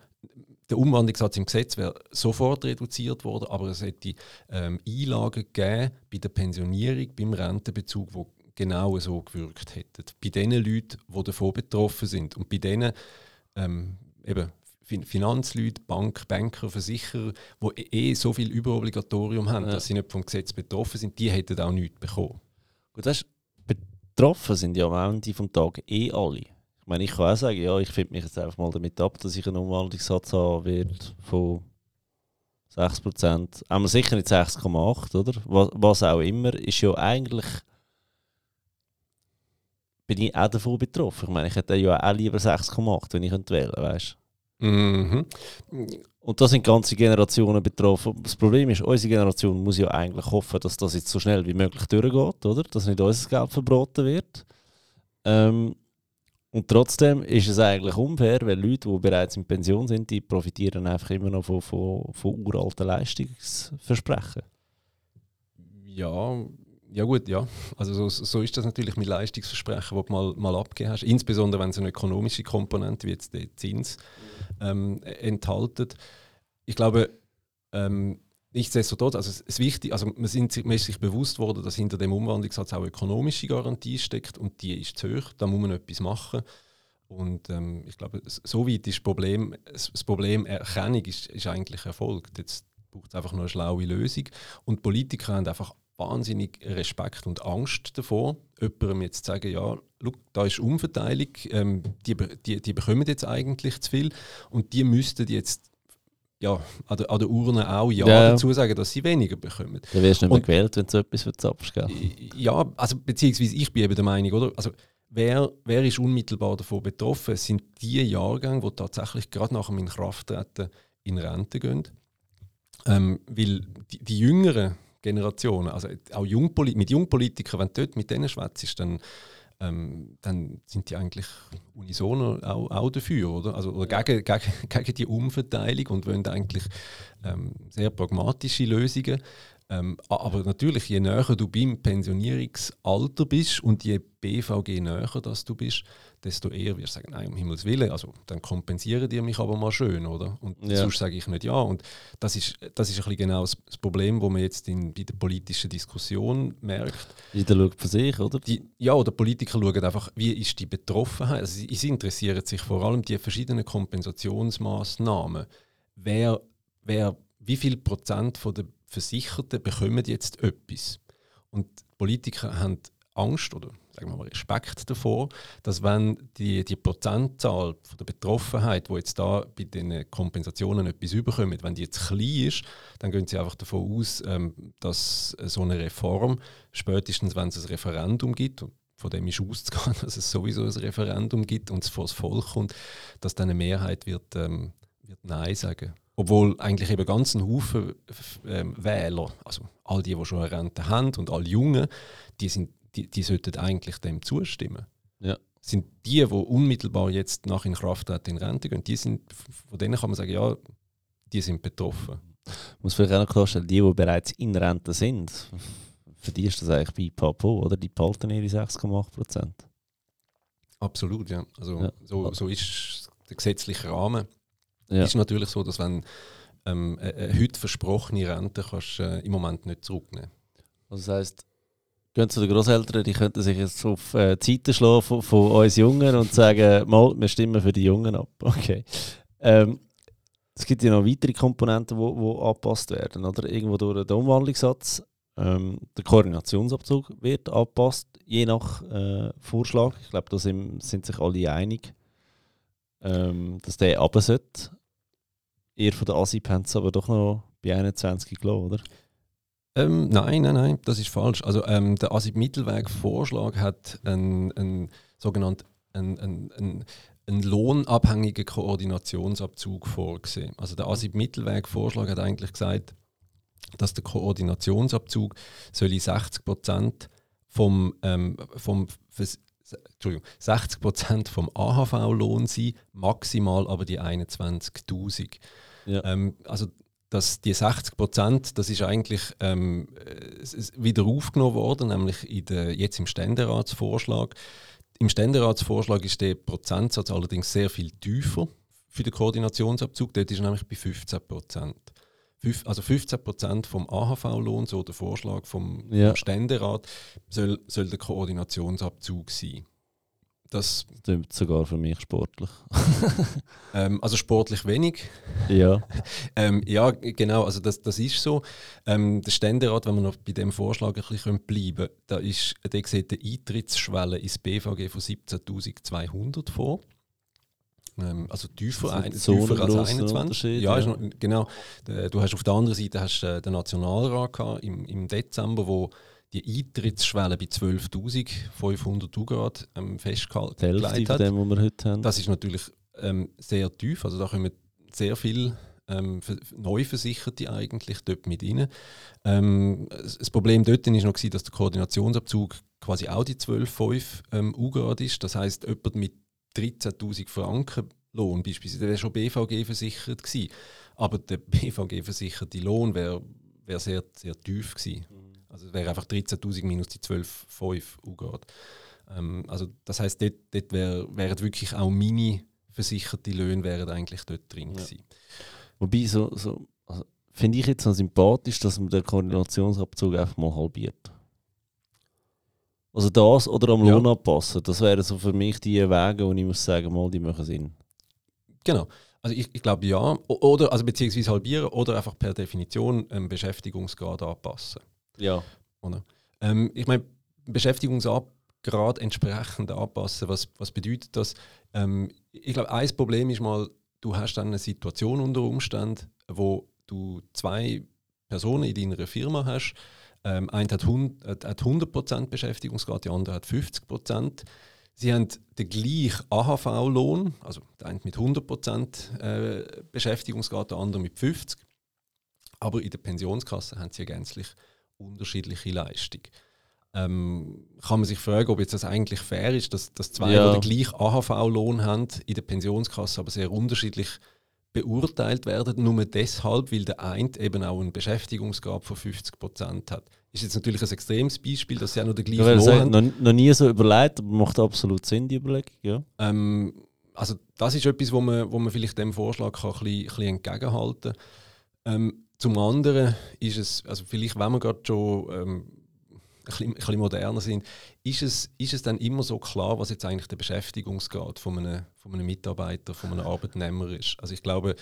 der Umwandlungssatz im Gesetz wäre sofort reduziert worden, aber es hätte ähm, Einlagen gegeben bei der Pensionierung, beim Rentenbezug, wo genau so gewirkt hätten. Bei den Leuten, die davon betroffen sind. Und bei denen ähm, eben Finanzleute, Bank, Banker, Versicherer, die eh so viel Überobligatorium haben, ja. dass sie nicht vom Gesetz betroffen sind, die hätten auch nichts bekommen. Gut, weißt, betroffen sind ja am Ende des Tages eh alle. Ich meine, ich kann auch sagen, ja, ich finde mich jetzt einfach mal damit ab, dass ich einen Umwandlungssatz haben werde von 6%. Aber sicher nicht 6,8, oder? Was, was auch immer, ist ja eigentlich bin ich auch davon betroffen. Ich meine, ich hätte ja auch lieber 6,8, wenn ich wählen könnte, weißt Mhm. Und da sind ganze Generationen betroffen. Das Problem ist, unsere Generation muss ja eigentlich hoffen, dass das jetzt so schnell wie möglich durchgeht, oder? Dass nicht unser Geld verboten wird. Ähm, und trotzdem ist es eigentlich unfair, weil Leute, die bereits in Pension sind, die profitieren einfach immer noch von, von, von uralten Leistungsversprechen. Ja, ja gut, ja. Also so, so ist das natürlich mit Leistungsversprechen, die du mal, mal abgegeben hast. Insbesondere wenn es eine ökonomische Komponente wie jetzt der Zins ähm, enthalten. Ich glaube, ähm, nichtsdestotrotz, also es wichtig, also man, sind, man ist sich bewusst worden, dass hinter dem Umwandlungssatz auch ökonomische Garantie steckt und die ist zu hoch. Da muss man etwas machen. Und ähm, ich glaube, so weit ist das Problem, das Problem Erkennung ist, ist eigentlich erfolgt. Jetzt braucht es einfach nur eine schlaue Lösung. Und Politiker haben einfach wahnsinnig Respekt und Angst davor, jemandem jetzt zu sagen, ja, look, da ist Umverteilung, ähm, die, die, die bekommen jetzt eigentlich zu viel und die müssten jetzt ja, an, der, an der Urne auch Ja, ja, dazu sagen, dass sie weniger bekommen. Dann wirst du nicht mehr gewählt, wenn du so etwas verzapfst, gell? Ja, also beziehungsweise ich bin eben der Meinung, oder? Also, wer, wer ist unmittelbar davon betroffen? Es sind die Jahrgänge, die tatsächlich gerade nach dem Inkrafttreten in Rente gehen. Ähm, weil die, die Jüngeren, Generationen, also auch Jungpoli mit Jungpolitikern, wenn du dort mit denen schwätzt, dann, ähm, dann sind die eigentlich unisono auch, auch dafür, oder? Also oder gegen, gegen, gegen die Umverteilung und wollen eigentlich ähm, sehr pragmatische Lösungen. Ähm, aber natürlich, je näher du beim Pensionierungsalter bist und je BVG näher dass du bist, desto eher wirst du sagen, nein, um Himmels Willen, also dann kompensieren die mich aber mal schön, oder? Und ja. sonst sage ich nicht ja. Und das ist, das ist ein bisschen genau das, Problem, das man jetzt in, bei der politischen Diskussion merkt. Jeder schaut für sich, oder? Die, ja, oder Politiker schauen einfach, wie ist die Betroffenheit. Also sie, sie interessieren sich vor allem die verschiedenen Kompensationsmaßnahmen. Wer, wer, wie viel Prozent von der Versicherten bekommen jetzt etwas? Und Politiker haben Angst oder sagen wir mal, Respekt davor, dass wenn die, die Prozentzahl von der Betroffenheit, wo jetzt da bei den Kompensationen etwas überkommt, wenn die jetzt klein ist, dann gehen sie einfach davon aus, ähm, dass so eine Reform, spätestens wenn es ein Referendum gibt, und von dem ist auszugehen, dass es sowieso ein Referendum gibt und es vor das Volk kommt, dass dann eine Mehrheit wird, ähm, wird Nein sagen. Obwohl eigentlich eben ganz ein Haufen ähm, Wähler, also all die, die schon eine Rente haben und alle Jungen, die sind die, die sollten eigentlich dem zustimmen. Ja. Sind die, die unmittelbar jetzt nach Inkrafttreten in Rente gehen, die sind, von denen kann man sagen, ja, die sind betroffen. Ich muss vielleicht auch noch klarstellen, die, die bereits in Rente sind, für die ist das eigentlich bei Papo, oder? Die behalten ihre 6,8 Prozent. Absolut, ja. Also ja. So, so ist der gesetzliche Rahmen. Ja. Ist natürlich so, dass wenn ähm, eine, eine heute versprochene Rente kannst, äh, im Moment nicht zurücknehmen Also das heisst, gehen zu den Großeltern, die könnten sich jetzt auf äh, Seite schlagen von, von uns Jungen und sagen, mal, wir stimmen für die Jungen ab. Okay. Ähm, es gibt ja noch weitere Komponenten, die angepasst werden. Oder? Irgendwo durch den Umwandlungssatz. Ähm, der Koordinationsabzug wird angepasst, je nach äh, Vorschlag. Ich glaube, da sind, sind, sich alle einig, ähm, dass der runter sollte. Ihr von der ASIP habt es aber doch noch bei 21 gelassen, oder? Ähm, nein, nein, nein, das ist falsch. Also ähm, der ASIP-Mittelweg-Vorschlag hat einen, einen sogenannten einen, einen, einen lohnabhängigen Koordinationsabzug vorgesehen. Also der ASIP-Mittelweg-Vorschlag hat eigentlich gesagt, dass der Koordinationsabzug soll 60 Prozent vom, ähm, vom Entschuldigung, 60 Prozent vom AHV-Lohn sein, maximal aber die 21.000. Ja. Ähm, also dass die 60 Prozent, das ist eigentlich ähm, wieder aufgenommen worden, nämlich in der, jetzt im Ständeratsvorschlag. Im Ständeratsvorschlag ist der Prozentsatz allerdings sehr viel tiefer für den Koordinationsabzug. Dort ist er nämlich bei 15 Prozent. Also 15 Prozent vom AHV-Lohn, so der Vorschlag vom, ja. vom Ständerat, soll, soll der Koordinationsabzug sein. Das stimmt sogar für mich sportlich. ähm, also sportlich wenig. Ja. ähm, ja, genau, also das, das ist so. Ähm, der Ständerat, wenn wir noch bei dem Vorschlag ein bisschen bleiben können, da, ist, da sieht die Eintrittsschwelle ins BVG von 17.200 vor. Ähm, also tiefer, ein, so tiefer als 21. Ja, ja. Noch, genau. Du hast auf der anderen Seite hast, äh, den Nationalrat im, im Dezember, wo die Eintrittsschwelle bei 12.500 Grad ähm, festgehalten hat. Dem, was wir heute haben. Das ist natürlich ähm, sehr tief, also da kommen sehr viele ähm, Neuversicherte eigentlich dort mit rein. Ähm, das Problem dort war noch, gewesen, dass der Koordinationsabzug quasi auch die 12,5 ähm, U-Grad ist. Das heißt, jemand mit 13.000 Franken Lohn beispielsweise, der wäre schon BVG versichert gewesen. Aber der BVG versicherte Lohn wäre wär sehr, sehr tief gewesen. Mhm. Also es wäre einfach 13.000 minus die 12,5 U-Grad. Ähm, also das heißt, dort, dort wär, wären wirklich auch mini versicherte Löhne wären eigentlich dort drin ja. gewesen. Wobei, so, so also finde ich jetzt noch sympathisch, dass man den Koordinationsabzug einfach mal halbiert. Also das oder am Lohn ja. anpassen, das wären so für mich die Wege, wo ich muss sagen, mal, die machen Sinn. Genau. Also ich, ich glaube ja. Oder also beziehungsweise halbieren oder einfach per Definition einen Beschäftigungsgrad anpassen. Ja. Oder? Ähm, ich meine, Beschäftigungsgrad entsprechend anpassen, was, was bedeutet das? Ähm, ich glaube, ein Problem ist mal, du hast dann eine Situation unter Umständen, wo du zwei Personen in deiner Firma hast. Ähm, eine hat 100%, hat 100 Beschäftigungsgrad, die andere hat 50%. Sie haben den gleichen AHV-Lohn, also der eine mit 100% äh, Beschäftigungsgrad, der andere mit 50%. Aber in der Pensionskasse haben sie eine gänzlich unterschiedliche Leistung. Ähm, kann man sich fragen, ob jetzt das eigentlich fair ist, dass, dass zwei, ja. die den gleichen AHV-Lohn haben, in der Pensionskasse aber sehr unterschiedlich beurteilt werden, nur deshalb, weil der eine eben auch einen Beschäftigungsgrad von 50 Prozent hat. Ist jetzt natürlich ein extremes Beispiel, dass sie auch noch den gleichen ja, haben. Noch, noch, nie so überlegt, aber macht absolut Sinn, die Überlegung. Ja. Ähm, also das ist etwas, wo man, wo man vielleicht dem Vorschlag kann ein bisschen, ein bisschen entgegenhalten kann. Ähm, zum anderen ist es, also vielleicht, wenn wir gerade schon ähm, bisschen, ein bisschen moderner sind, ist es, ist es dann immer so klar, was jetzt eigentlich der Beschäftigungsgrad von einem, von einem Mitarbeiter, von einem Arbeitnehmer ist. Also ich glaube,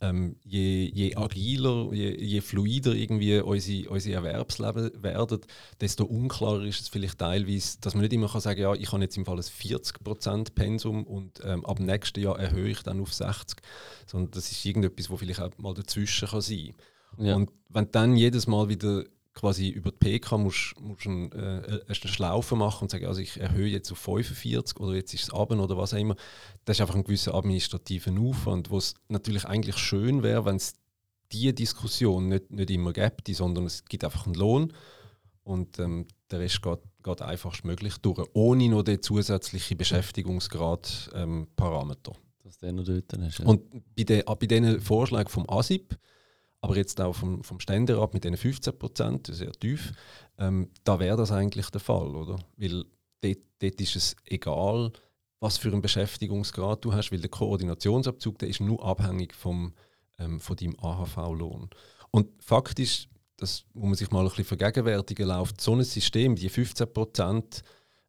ähm, je, je agiler, je, je fluider irgendwie unsere, unsere Erwerbsleben werden, desto unklarer ist es vielleicht teilweise, dass man nicht immer kann sagen kann, ja, ich habe jetzt im Fall ein 40% Pensum und ähm, ab nächsten Jahr erhöhe ich dann auf 60, sondern das ist irgendetwas, wo vielleicht auch mal dazwischen kann sein kann. Ja. Und wenn dann jedes Mal wieder quasi über die PK musst, musst ein, äh, eine Schlaufe machen und sagen, also ich erhöhe jetzt auf 45 oder jetzt ist es ab oder was auch immer. Das ist einfach ein gewisser administrativer Aufwand, wo es natürlich eigentlich schön wäre, wenn es diese Diskussion nicht, nicht immer gäbe, sondern es gibt einfach einen Lohn und ähm, der Rest geht, geht einfachst möglich durch, ohne noch den zusätzlichen Beschäftigungsgrad-Parameter. Ähm, Dass der noch dort ist. Ja. Und bei, den, bei diesen Vorschlägen vom ASIP, aber jetzt auch vom, vom Ständerat mit diesen 15 Prozent, sehr tief, ähm, da wäre das eigentlich der Fall, oder? Weil dort, dort ist es egal, was für einen Beschäftigungsgrad du hast, weil der Koordinationsabzug der ist nur abhängig vom, ähm, von deinem AHV-Lohn. Und faktisch, das muss man sich mal ein bisschen vergegenwärtigen, läuft so ein System, die 15%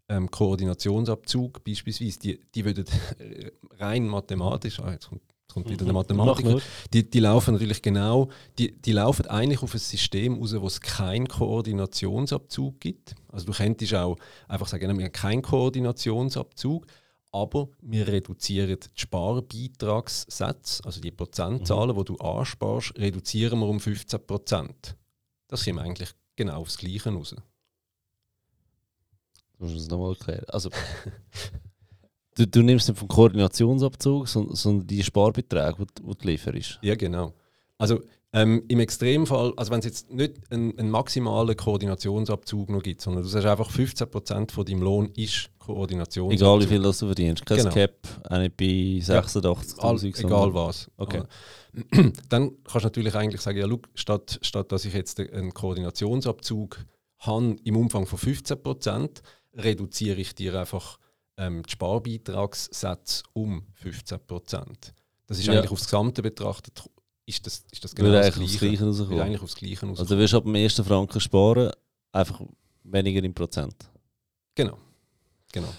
ähm, Koordinationsabzug beispielsweise, die, die würden rein mathematisch, ah, jetzt kommt, kommt wieder der Mhm. Mathematiker, die, die laufen natürlich genau, die, die laufen eigentlich auf ein System raus, wo es keinen Koordinationsabzug gibt. Also du könntest auch einfach sagen, wir haben keinen Koordinationsabzug, aber wir reduzieren die Sparbeitragssätze, also die Prozentzahlen, die du ansparst, reduzieren wir um 15 Prozent. Das kommt eigentlich genau aufs Gleiche raus. Du musst es nochmal erklären. Also, du, du nimmst nicht vom Koordinationsabzug, sondern, sondern die Sparbeträge, die, die du lieferst. Ja, genau. Also ähm, im Extremfall, also wenn es jetzt nicht einen, einen maximalen Koordinationsabzug noch gibt, sondern du sagst einfach 15% von deinem Lohn ist Koordinationsabzug. Egal wie viel das du verdienst. Kein Genau. Cap, nicht bei 86'000. All, sondern- egal was. Okay. Dann kannst du natürlich eigentlich sagen, ja, schau, statt, statt dass ich jetzt einen Koordinationsabzug habe im Umfang von 15%, reduziere ich dir einfach ähm, die Sparbeitragssätze um 15%. Das ist Ja. eigentlich aufs Gesamte betrachtet, ist das, ist das genau Würde das eigentlich aufs Gleiche. Gleiche Würde eigentlich aufs Gleiche rauskommen. Also du wirst ab dem ersten Franken sparen, einfach weniger in Prozent. genau. genau.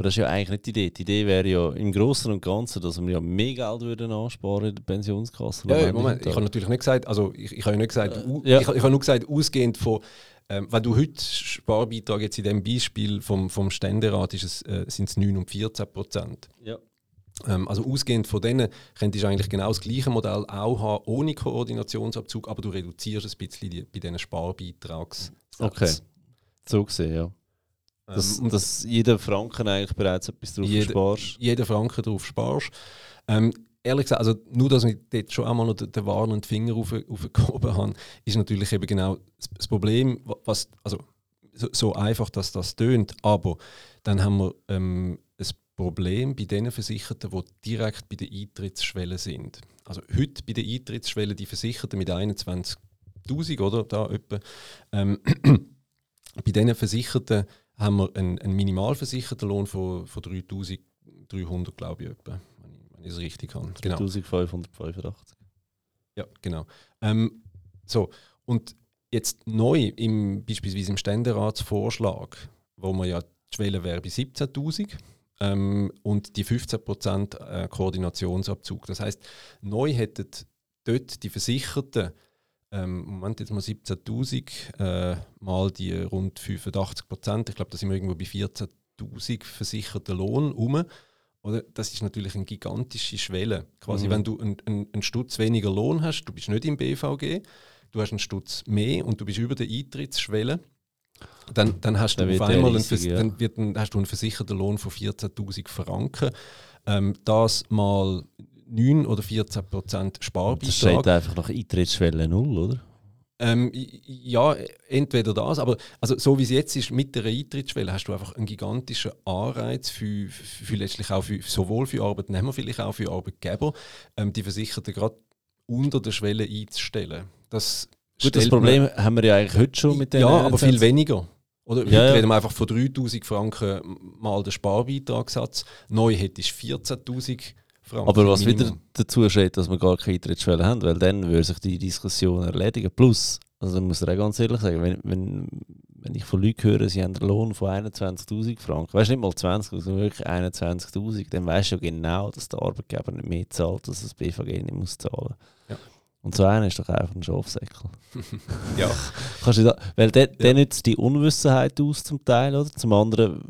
Aber das ist ja eigentlich nicht die Idee. Die Idee wäre ja im Großen und Ganzen, dass wir ja mehr Geld würden ansparen in der Pensionskasse. Ja, Moment, ich habe natürlich nicht gesagt, also ich, ich habe ja nicht gesagt, Äh, ja. ich, ich habe nur gesagt, ausgehend von, ähm, wenn du heute Sparbeitrag jetzt in dem Beispiel vom, vom Ständerat ist es, äh, sind es 9 und 14 Prozent. Ja. Ähm, also ausgehend von denen könntest du eigentlich genau das gleiche Modell auch haben, ohne Koordinationsabzug, aber du reduzierst ein bisschen die, bei diesen Sparbeitragssätzen. Okay. So gesehen, ja. Dass, Ähm, dass jeder Franken eigentlich bereits etwas drauf Jeder- sparst. jeden Franken drauf sparst. Ähm, ehrlich gesagt, also nur, dass ich dort schon einmal noch den, den warnenden Finger auf, aufgehoben habe, ist natürlich eben genau das, Problem, wa- was, also so, so einfach, dass das tönt, aber dann haben wir ähm, ein Problem bei den Versicherten, die direkt bei der Eintrittsschwelle sind. Also heute bei der Eintrittsschwelle die Versicherten mit 21'000 oder da etwa, ähm, bei diesen Versicherten haben wir einen, einen minimalversicherten Lohn von, von 3'300, glaube ich, etwa, wenn ich, es richtig habe. Genau. 1585. Ja, genau. Ähm, so, und jetzt neu, im, beispielsweise im Ständeratsvorschlag, wo man ja die Schwelle wäre bei 17'000 ähm, und die 15% äh, Koordinationsabzug. Das heißt, neu hätten dort die Versicherten, ähm, Moment, jetzt mal 17'000 äh, mal die rund 85%, ich glaube, da sind wir irgendwo bei 14'000 versicherten Lohn rum. Oder? Das ist natürlich eine gigantische Schwelle. Quasi, Mhm. wenn du einen, einen, einen Stutz weniger Lohn hast, du bist nicht im BVG, du hast einen Stutz mehr und du bist über der Eintrittsschwelle, dann, dann hast Dann du auf einmal einen, riesig, Vers- ja. dann wird ein, hast du einen versicherten Lohn von 14'000 Franken. Ähm, das mal 9 oder 14 Prozent Das Sparbeitrag. steht einfach nach Eintrittsschwelle null, oder? Ähm, ja, entweder das, aber also so wie es jetzt ist, mit der Eintrittsschwelle hast du einfach einen gigantischen Anreiz für, für, letztlich auch für, sowohl für Arbeitnehmer, vielleicht auch für Arbeitgeber, ähm, die Versicherten gerade unter der Schwelle einzustellen. Das Gut, das Problem haben wir ja eigentlich heute schon mit den ja, aber viel weniger. Oder heute Ja, ja. reden wir einfach von 3000 Franken mal den Sparbeitragssatz. Neu hättest du 14.000 Franken. Aber was wieder dazu steht, dass wir gar keine Eintrittsschwelle haben, weil dann würde sich die Diskussion erledigen. Plus, also ich muss dir auch ganz ehrlich sagen, wenn, wenn, wenn ich von Leuten höre, sie haben einen Lohn von 21'000 Franken, weißt du nicht mal 20, sondern wirklich 21'000, dann weißt du ja genau, dass der Arbeitgeber nicht mehr zahlt, dass das BVG nicht muss zahlen. Ja. Und so einer ist doch einfach ein Schafsäckel. Ja. Kannst du da, weil der, der nützt die Unwissenheit aus zum Teil, oder? Zum anderen,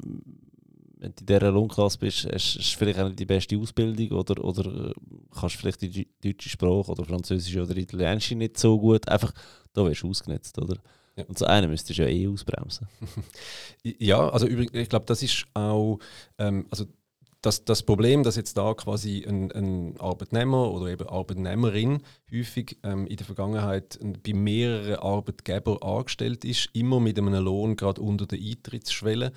wenn du in dieser Lohnklasse bist, hast du vielleicht auch nicht die beste Ausbildung oder, oder äh, kannst vielleicht die deu- deutsche Sprache oder französische oder italienische nicht so gut. Einfach, da wirst du ausgenutzt, oder? Ja. Und so einen müsstest du ja eh ausbremsen. Ja, also übrigens, ich glaube, das ist auch, ähm, also das, das Problem, dass jetzt da quasi ein, ein Arbeitnehmer oder eben Arbeitnehmerin häufig ähm, in der Vergangenheit bei mehreren Arbeitgebern angestellt ist, immer mit einem Lohn gerade unter der Eintrittsschwelle.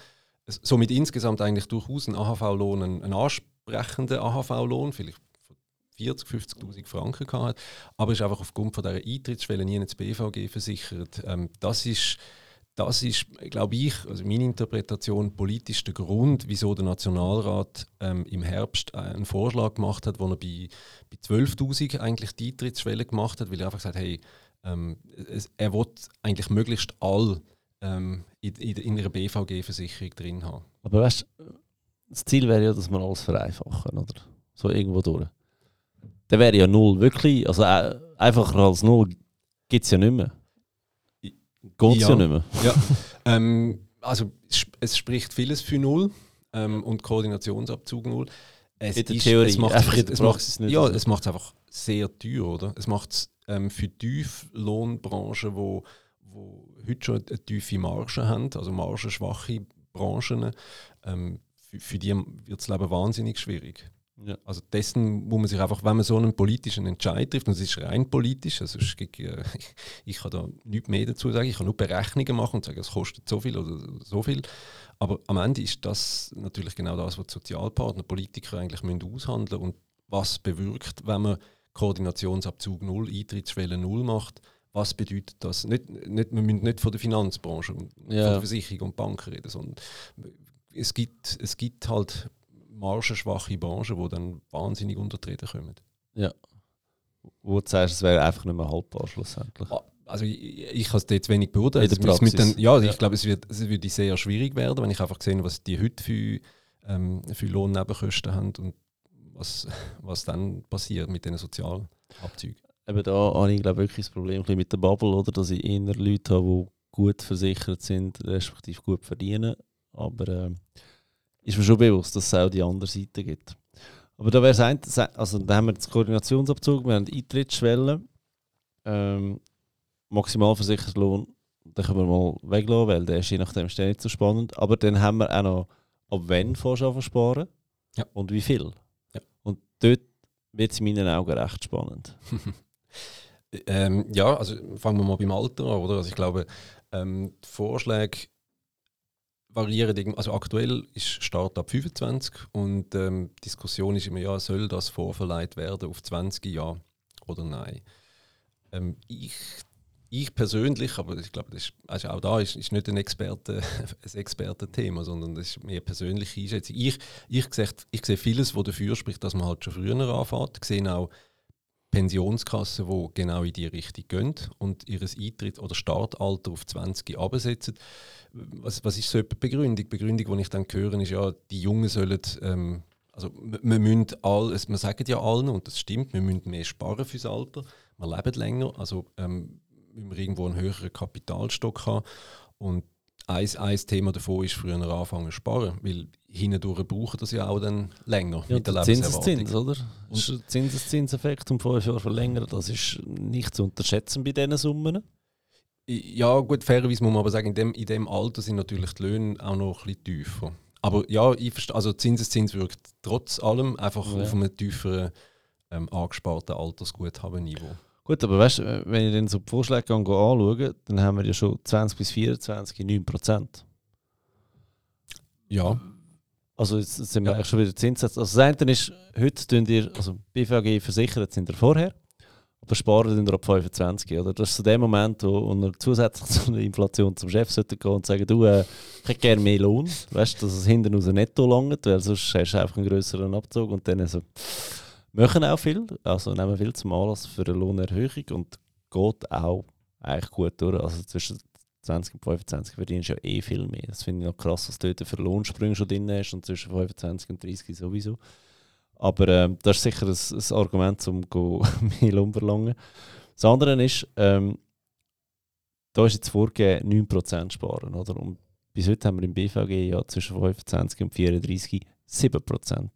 Somit insgesamt eigentlich durchaus ein AHV-Lohn, ein, ein ansprechender AHV-Lohn, vielleicht von 40, 50'000 Franken gehabt aber ist einfach aufgrund von dieser Eintrittsschwelle nie ins BVG versichert. Ähm, das ist das ist, glaube ich, also meine Interpretation, politisch der Grund, wieso der Nationalrat ähm, im Herbst äh, einen Vorschlag gemacht hat, wo er bei, bei 12.000 eigentlich die Eintrittsschwelle gemacht hat, weil er einfach gesagt hat, hey, Ähm, es, er will eigentlich möglichst all ähm, in, in, in einer BVG-Versicherung drin haben. Aber weißt das Ziel wäre ja, dass wir alles vereinfachen, oder? So irgendwo durch. Dann wäre ja null wirklich, also äh, einfacher als null gibt es ja nicht mehr. Geht ja. ja nicht mehr. Ja. ähm, also es spricht vieles für null ähm, und Koordinationsabzug null. Es in der ist, Theorie, es macht, einfach es, macht, es nicht ja, es macht es einfach sehr teuer, oder? Es macht es ähm, für Tieflohnbranchen, wo, wo heute schon eine tiefe Marge haben, also margenschwache Branchen, ähm, für, für die wird das Leben wahnsinnig schwierig. Ja. Also dessen muss man sich einfach, wenn man so einen politischen Entscheid trifft, und es ist rein politisch, also ich, äh, ich kann da nichts mehr dazu sagen, ich kann nur Berechnungen machen und sagen, es kostet so viel oder so viel. Aber am Ende ist das natürlich genau das, was die Sozialpartner, Politiker eigentlich müssen aushandeln und was bewirkt, wenn man Koordinationsabzug null, Eintrittsschwelle null macht, was bedeutet das? Nicht, nicht, wir müssen nicht von der Finanzbranche und ja. von der Versicherung und Banken reden, sondern es gibt, es gibt halt margenschwache Branchen, die dann wahnsinnig untertreten kommen. Ja. Wo du sagst, es wäre einfach nicht mehr haltbar schlussendlich. Ah, also ich, ich kann es jetzt wenig Praxis. Dann, ja, ja, ich glaube, es wird, es würde sehr schwierig werden, wenn ich einfach sehe, was die heute für, ähm, für Lohnnebenkosten haben und was, was dann passiert mit diesen Sozialabzügen. Eben da habe ich glaube wirklich das Problem mit der Bubble, oder? dass ich eher Leute habe, die gut versichert sind, respektive gut verdienen. Aber äh, ist mir schon bewusst, dass es auch die andere Seite gibt. Aber da wäre ein, also da haben wir das Koordinationsabzug, wir haben die Eintrittsschwelle, ähm, Maximalversicherungslohn, den können wir mal weglassen, weil der ist je nachdem nicht so spannend. Aber dann haben wir auch noch, ab wann vorher sparen ja. und wie viel. Ja. Und dort wird es in meinen Augen recht spannend. ähm, ja, also fangen wir mal beim Alter an, oder? Also ich glaube, ähm, die Vorschläge variieren. Also aktuell ist Start ab 25 und ähm, die Diskussion ist immer, ja, soll das vorverleiht werden auf 20 Jahre oder nein? Ähm, ich, ich persönlich, aber ich glaube, das ist, also auch da ist, ist nicht ein, Experte, ein Expertenthema, sondern das ist mehr persönliche Einschätzung. Ich, ich, sehe, ich sehe vieles, was dafür spricht, dass man halt schon früher anfängt. Ich sehe auch Pensionskassen, die genau in die Richtung gehen und ihr Eintritt oder Startalter auf 20 absetzen. Was, was ist so eine Begründung? Die Begründung, die ich dann höre, ist ja, die Jungen sollen, ähm, also wir müssen all, wir sagen ja allen, und das stimmt, wir müssen mehr sparen fürs Alter, wir leben länger, also ähm, müssen wir irgendwo einen höheren Kapitalstock haben und ein, ein Thema davon ist früher anfangen zu sparen, weil hindurch brauchen das ja auch dann länger ja, mit der Zinseszins, oder? Und Zinseszinseffekt um fünf Jahre verlängern, das ist nicht zu unterschätzen bei diesen Summen. Ja, gut, fairerweise muss man aber sagen, in dem, in dem Alter sind natürlich die Löhne auch noch ein bisschen tiefer. Aber ja, ich verstehe, also Zinseszins wirkt trotz allem einfach ja. auf einem tieferen ähm, angesparten Altersguthaben-Niveau. Gut, aber weißt du, wenn ich dann so die Vorschläge anschaue, dann haben wir ja schon 20 bis 24 9 Prozent. Ja. Also jetzt sind wir ja. eigentlich schon wieder Zinssätze. Also das eine ist, heute tun ihr, also BVG versichert sind ihr vorher, aber sparen ihr ab 25. Oder? Das ist so der Moment, wo, wo ihr zusätzlich zu einer Inflation zum Chef sollte gehen und sagen, du, äh, ich hätte gerne mehr Lohn. Weißt du, dass es hinten raus netto langt, weil sonst hast du einfach einen größeren Abzug und dann so machen auch viel, also nehmen viel zum Anlass für eine Lohnerhöhung und geht auch eigentlich gut durch. Also zwischen 20 und 25 verdienst du ja eh viel mehr. Das finde ich noch krass, was du dort für Lohnsprünge schon drin hast und zwischen 25 und 30 sowieso. Aber ähm, das ist sicher ein, ein Argument, um mehr Lohn verlangen. Das andere ist, ähm, da ist jetzt vorgegeben, 9% sparen. Oder? Und bis heute haben wir im BVG ja zwischen 25 und 34 7%.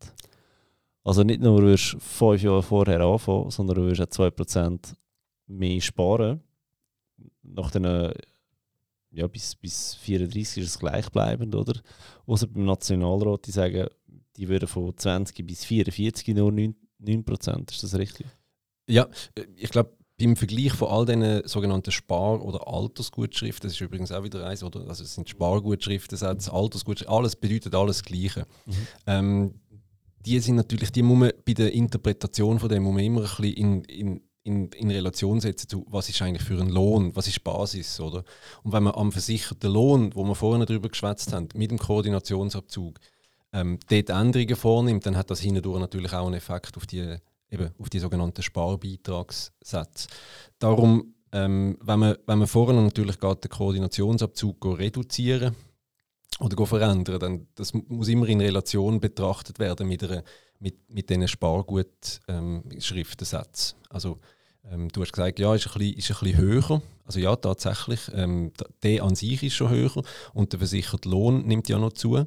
Also nicht nur wirst du fünf Jahre vorher anfangen, sondern du wirst auch 2% mehr sparen. Nach den, ja, bis, bis 34 ist es gleichbleibend, oder? Außer beim Nationalrat, die sagen, die würden von 20 bis 44 nur 9%. 9%. Ist das richtig? Ja, ich glaube, beim Vergleich von all diesen sogenannten Spar- oder Altersgutschriften, das ist übrigens auch wieder eins, oder? Also es sind Spargutschriften, Altersgutschriften, alles bedeutet alles Gleiche. Mhm. Ähm, die sind natürlich, die muss man bei der Interpretation von dem muss man immer ein bisschen in, in, in, in Relation setzen zu, was ist eigentlich für ein Lohn, was ist Basis, oder? Und wenn man am versicherten Lohn, wo wir vorhin darüber geschwätzt haben, mit dem Koordinationsabzug, ähm, dort Änderungen vornimmt, dann hat das hindurch natürlich auch einen Effekt auf die, eben, auf die sogenannten Sparbeitragssätze. Darum ähm, wenn, man, wenn man vorher natürlich geht, den Koordinationsabzug reduzieren oder verändern, dann das muss immer in Relation betrachtet werden mit, einer, mit, mit diesen Spargut-Schriftensätzen. Ähm, also ähm, du hast gesagt, ja, ist ein bisschen, ist ein bisschen höher. Also ja, tatsächlich, ähm, der an sich ist schon höher und der versicherte Lohn nimmt ja noch zu.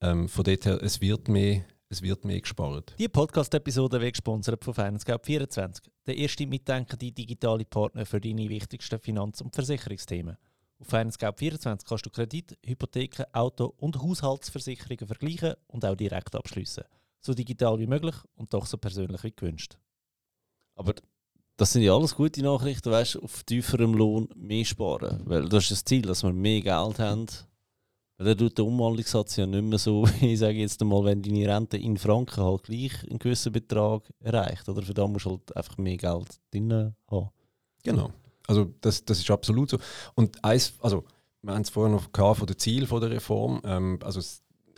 Ähm, von dort her, es wird mehr es wird mehr gespart. Die Podcast-Episode wird gesponsert von FinanceGap24, der erste mitdenkende digitale Partner für deine wichtigsten Finanz- und Versicherungsthemen. Auf FinanceGap24 kannst du Kredit, Hypotheken, Auto- und Haushaltsversicherungen vergleichen und auch direkt abschließen. So digital wie möglich und doch so persönlich wie gewünscht. Aber das sind ja alles gute Nachrichten, weißt auf tieferem Lohn mehr sparen. Weil das ist das Ziel, dass wir mehr Geld haben weil dann tut der Umwandlungssatz ja nicht mehr so, ich sage jetzt einmal, wenn deine Rente in Franken halt gleich einen gewissen Betrag erreicht. Oder für da musst du halt einfach mehr Geld drin haben. Genau. Also das, das ist absolut so. Und eins, also wir haben es vorher noch gehabt von den Zielen der Reform. Ähm, also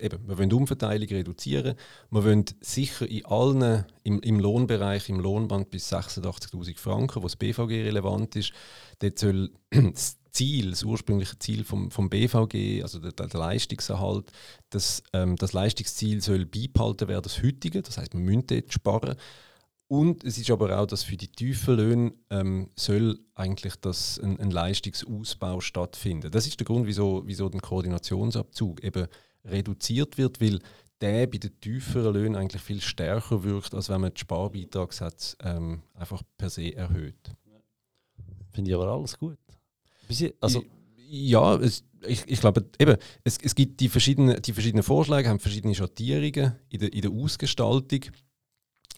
eben, wir wollen Umverteilung reduzieren. Wir wollen sicher in allen, im, im Lohnbereich, im Lohnband bis 86'000 Franken, wo das BVG relevant ist, dort soll das Ziel, das ursprüngliche Ziel vom, vom BVG, also der, der Leistungserhalt, das, ähm, das Leistungsziel soll beibehalten werden, das heutige, das heißt, man müssen dort sparen. Und es ist aber auch, dass für die tiefen Löhne ähm, soll eigentlich das ein, ein, Leistungsausbau stattfinden. Das ist der Grund, wieso, wieso der Koordinationsabzug eben reduziert wird, weil der bei den tieferen Löhnen eigentlich viel stärker wirkt, als wenn man die Sparbeitragssätze ähm, einfach per se erhöht. Finde ich aber alles gut. Also, ja, es, ich, ich glaube, eben, es, es gibt die verschiedenen, die verschiedenen Vorschläge, haben verschiedene Schattierungen in der, in der Ausgestaltung.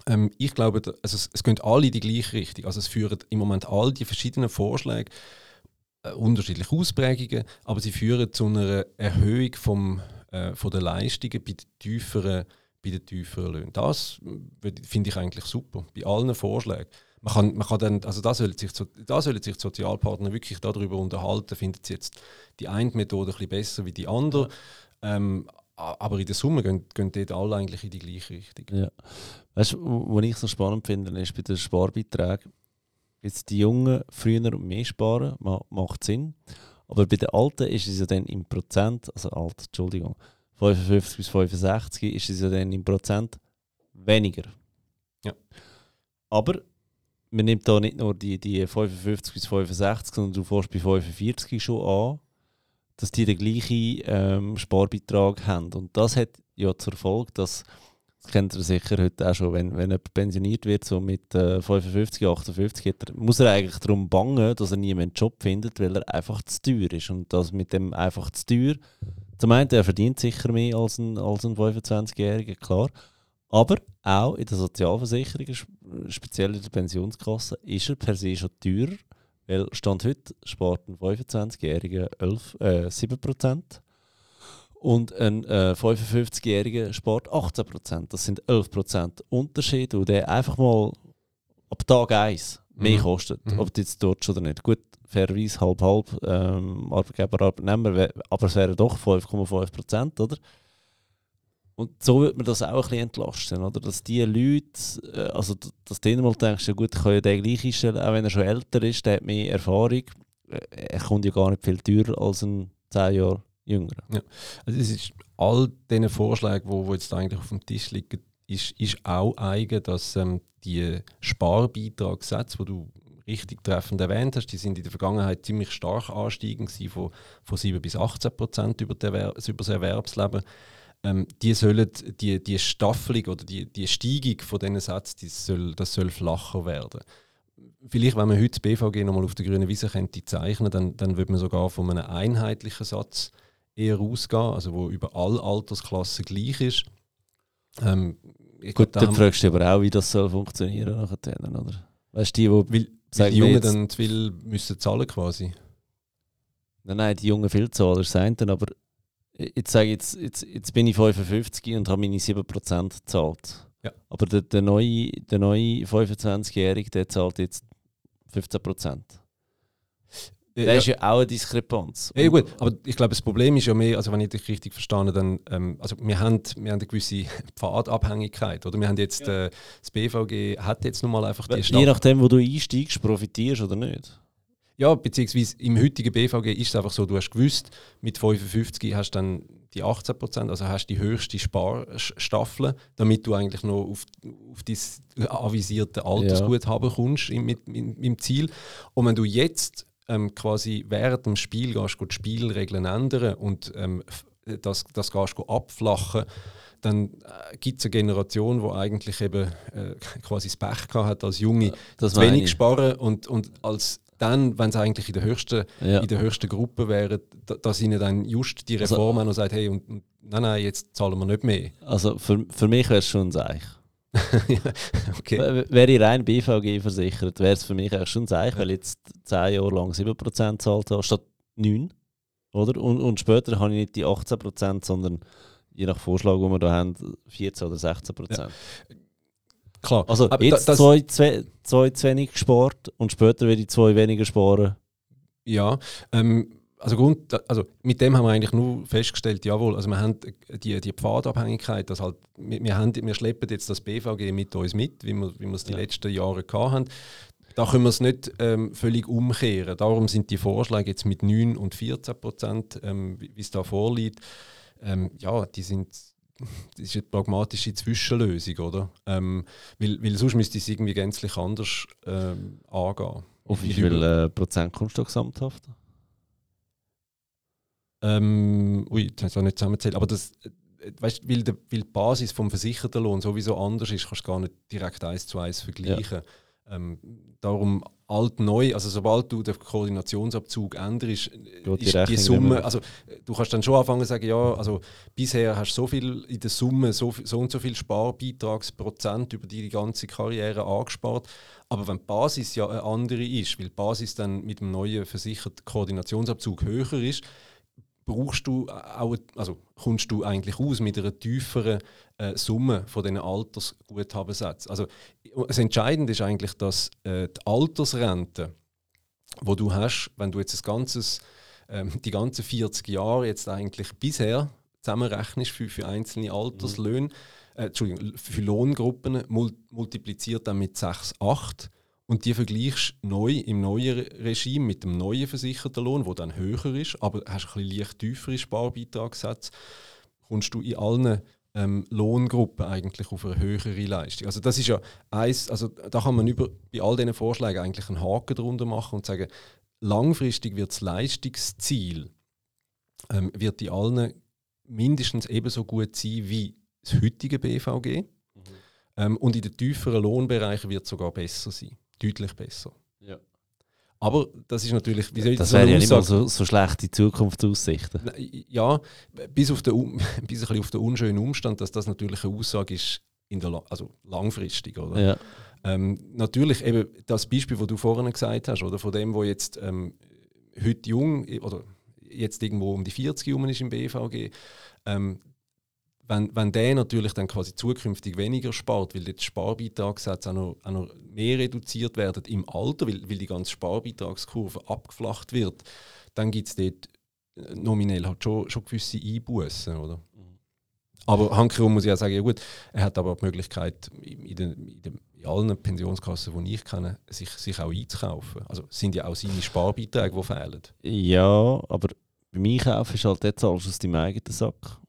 Ähm, ich glaube, also es, es gehen alle in die gleiche Richtung. Also es führen im Moment all die verschiedenen Vorschläge äh, unterschiedliche Ausprägungen, aber sie führen zu einer Erhöhung vom, äh, von der Leistungen bei den tieferen, bei den tieferen Löhnen. Das äh, finde ich eigentlich super, bei allen Vorschlägen man kann, man kann dann, also da sollen sich, da sollen sich die Sozialpartner wirklich darüber unterhalten, findet sie jetzt die eine Methode ein bisschen besser wie die andere. Ja. Ähm, aber in der Summe gehen, gehen dort alle eigentlich in die gleiche Richtung. Ja. Weißt du, was ich so spannend finde, ist bei den Sparbeiträgen, jetzt die Jungen früher mehr sparen, macht Sinn. Aber bei den Alten ist es ja dann im Prozent, also alt, Entschuldigung, 55 bis 65 ist es ja dann im Prozent weniger. Ja. Aber man nimmt da nicht nur die, die 55 bis 65, sondern du fährst bei 45 schon an, dass die den gleichen ähm, Sparbeitrag haben. Und das hat ja zur Folge, dass, das kennt ihr sicher heute auch schon, wenn, wenn jemand pensioniert wird, so mit äh, 55, 58, er, muss er eigentlich darum bangen, dass er nie einen Job findet, weil er einfach zu teuer ist. Und das mit dem einfach zu teuer, zum einen, er verdient sicher mehr als ein, als ein 25-Jähriger, klar. Aber auch in der Sozialversicherung, speziell in der Pensionskasse, ist er per se schon teurer, weil Stand heute spart ein 25-Jähriger äh, 7% und ein äh, 55-Jähriger spart 18%. Das sind 11% Unterschied, und der einfach mal ab Tag 1 mehr mhm. kostet, mhm. ob du jetzt dort oder nicht. Gut, fairerweise halb-halb, ähm, Arbeitgeber, Arbeitnehmer, aber es wären doch 5,5%, oder? Und so wird man das auch ein bisschen entlasten, oder? Dass die Leute, äh, also dass du mal denkst, ja gut, ich kann ja den gleich einstellen, auch wenn er schon älter ist, der hat mehr Erfahrung. Äh, er kommt ja gar nicht viel teurer als ein 10 Jahre jünger. Ja. Also es ist all diesen Vorschlägen, die wo, wo jetzt eigentlich auf dem Tisch liegen, ist, ist auch eigen, dass ähm, die Sparbeitragssätze, die du richtig treffend erwähnt hast, die sind in der Vergangenheit ziemlich stark ansteigend von, von 7 bis 18 Prozent über, über das Erwerbsleben ähm, die sollen, die, die Staffelung oder die, die Steigung von diesen Sätzen, die soll, das soll flacher werden. Vielleicht, wenn man heute das BVG nochmal auf der grünen Wiese könnte zeichnen, dann, dann würde man sogar von einem einheitlichen Satz eher ausgehen, also wo über alle Altersklassen gleich ist. Ähm, Gut, dann fragst du aber auch, wie das soll funktionieren nachher, oder? Weißt du, die, wo weil, weil die Jungen dann zu viel müssen zahlen quasi? Nein, nein, die Jungen viel zahlen, ist das aber jetzt sage jetzt, jetzt, jetzt bin ich 55 und habe meine 7% gezahlt. Ja. Aber der, der neue, der neue 25-Jährige, der zahlt jetzt 15%. Das ja. ist ja auch eine Diskrepanz. Ja, gut, aber ich glaube, das Problem ist ja mehr, also wenn ich dich richtig verstanden dann, ähm, also wir haben, wir haben eine gewisse Pfadabhängigkeit, oder? Wir haben jetzt, ja. äh, das BVG hat jetzt nun mal einfach die Je nachdem, wo du einsteigst, profitierst oder nicht. ja, beziehungsweise im heutigen BVG ist es einfach so, du hast gewusst, mit 55 hast du dann die 18 Prozent, also hast die höchste Sparstaffel, damit du eigentlich noch auf, auf dein avisierte Altersguthaben ja. kommst im, mit, im, im Ziel. Und wenn du jetzt ähm, quasi während dem Spiel gehst, die Spielregeln ändern und ähm, das, das gehst abflachen, dann äh, gibt es eine Generation, die eigentlich eben äh, quasi das Pech hat als Junge, das zu wenig sparen und, und als dann, wenn sie eigentlich in der höchsten, ja. in der höchsten Gruppe wären, da, dass ihnen dann just die Reform also, noch sagt, hey, und, nein, nein, jetzt zahlen wir nicht mehr. Also für, für mich wäre es schon ein Zeichen. okay. Wäre ich rein BVG versichert, wäre es für mich eigentlich schon ein weil ich jetzt 10 Jahre lang 7% zahlt habe, statt 9. Oder? Und, und später habe ich nicht die 18%, sondern je nach Vorschlag, den wir da haben, 14 oder 16%. Ja. Klar. Also aber jetzt da, zwei, zwei, zwei zu wenig gespart und später werde ich zwei weniger sparen. Ja, ähm, also, Grund, also mit dem haben wir eigentlich nur festgestellt, jawohl, also wir haben die, die Pfadabhängigkeit, dass halt, wir, haben, wir schleppen jetzt das BVG mit uns mit, wie wir, wie wir es die ja. letzten Jahre gehabt haben. Da können wir es nicht ähm, völlig umkehren. Darum sind die Vorschläge jetzt mit 9 und 14 Prozent, ähm, wie es da vorliegt, ähm, ja, die sind das ist eine pragmatische Zwischenlösung, oder? Ähm, weil, weil sonst müsste es irgendwie gänzlich anders ähm, angehen. Auf wie viel äh, Prozent kommst du gesamthaft? Ähm, ui, das habe ich nicht zusammenzählt. Aber das, äh, weißt, weil, der, weil die Basis vom versicherten Lohn sowieso anders ist, kannst du gar nicht direkt eins zu eins vergleichen. Ja. Ähm, darum alt-neu, also sobald du den Koordinationsabzug änderst, ist die, die Summe, also du kannst dann schon anfangen zu sagen, ja, also bisher hast du so viel in der Summe, so, so und so viel Sparbeitragsprozent über die ganze Karriere angespart, aber wenn die Basis ja eine andere ist, weil die Basis dann mit dem neuen versicherten Koordinationsabzug höher ist, brauchst du auch, also kommst du eigentlich aus mit einer tieferen äh, Summe von diesen Altersguthabensätzen. Also das Entscheidende ist eigentlich, dass äh, die Altersrente, wo du hast, wenn du jetzt das ganzes, ähm, die ganzen 40 Jahre jetzt eigentlich bisher zusammenrechnest für, für einzelne Alterslöhne, äh, Entschuldigung, für Lohngruppen, mul multipliziert dann mit 6, 8 und die vergleichst neu im neuen Regime mit dem neuen versicherten Lohn, der dann höher ist, aber hast ein bisschen leicht tiefere Sparbeitragssätze, kommst du in allen ähm, Lohngruppen eigentlich auf eine höhere Leistung. Also das ist ja eins, also da kann man über, bei all diesen Vorschlägen eigentlich einen Haken drunter machen und sagen, langfristig wird das Leistungsziel ähm, wird in allen mindestens ebenso gut sein wie das heutige BVG. Mhm. Ähm, und in den tieferen Lohnbereichen wird es sogar besser sein deutlich besser. Ja. Aber das ist natürlich. Wie soll das wäre ja nicht mal so, so schlechte Zukunftsaussichten. Ja, bis auf, den, bis ein auf den unschönen Umstand, dass das natürlich eine Aussage ist, in der, also langfristig. Oder? Ja. Ähm, natürlich eben das Beispiel, das du vorhin gesagt hast, oder von dem, wo jetzt ähm, heute jung oder jetzt irgendwo um die 40 herum ist im BVG, ähm, wenn, wenn der natürlich dann quasi zukünftig weniger spart, weil die Sparbeitragssätze auch noch, auch noch mehr reduziert werden im Alter, weil, weil die ganze Sparbeitragskurve abgeflacht wird, dann gibt es dort äh, nominell halt schon, schon gewisse Einbußen, oder? Aber handkehrum muss ich auch sagen, ja gut, er hat aber die Möglichkeit, in, den, in, den, in allen Pensionskassen, die ich kenne, sich, sich auch einzukaufen. Also sind ja auch seine Sparbeiträge, die fehlen. Ja, aber beim Einkaufen ist halt jetzt alles aus deinem eigenen Sack.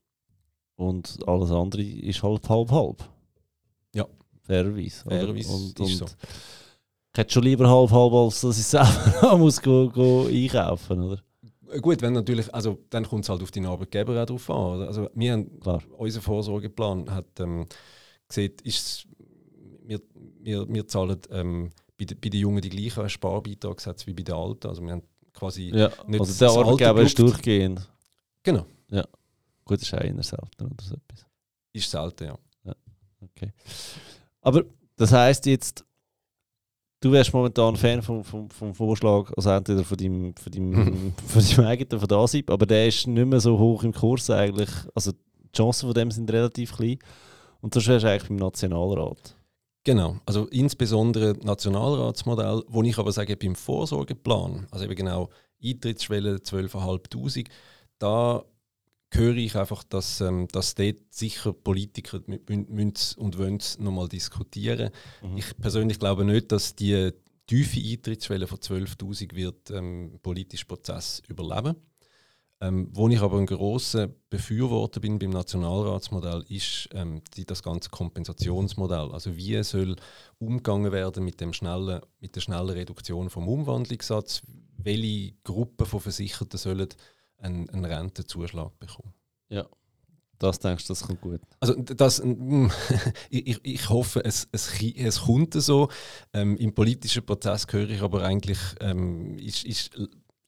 Und alles andere ist halt halb-halb. Ja. Fairerweise. Fairerweise und, und so. Ich hätte schon lieber halb-halb, als dass ich selber muss go, go einkaufen oder? Gut, wenn natürlich, also dann kommt es halt auf den Arbeitgeber auch drauf an. Also wir haben, Klar. unser Vorsorgeplan hat ähm, gesehen, ist, wir, wir, wir zahlen ähm, bei, de, bei den Jungen die gleichen Sparbeitragssätze wie bei den Alten. Also wir haben quasi ja, nicht also der Arbeitgeber ist durchgehend. Genau. Ja. Gut, das ist auch eher selten oder so etwas. Ist selten, ja. ja. Okay. Aber das heisst jetzt, du wärst momentan Fan vom, vom, vom Vorschlag, also entweder von deinem, von deinem, von deinem eigenen, von der ASIP, aber der ist nicht mehr so hoch im Kurs eigentlich. Also die Chancen von dem sind relativ klein. Und das wärst du eigentlich beim Nationalrat. Genau, also insbesondere Nationalratsmodell, wo ich aber sage, beim Vorsorgeplan, also eben genau Eintrittsschwelle 12.500, da höre ich einfach, dass, ähm, dass dort sicher Politiker müssen und wollen nochmal diskutieren. Mhm. Ich persönlich glaube nicht, dass die tiefe Eintrittsschwelle von 12.000 wird ähm, politischer Prozess überleben. Ähm, wo ich aber ein großer Befürworter bin beim Nationalratsmodell, ist ähm, die, das ganze Kompensationsmodell. Also wie soll umgegangen werden mit, dem schnellen, mit der schnellen Reduktion vom Umwandlungssatz? Welche Gruppen von Versicherten sollen einen, einen Rentenzuschlag bekommen? Ja. Das denkst du, das kommt gut? Also das, ich, ich hoffe, es, es, es kommt so. Ähm, Im politischen Prozess höre ich aber eigentlich, ähm, ist, ist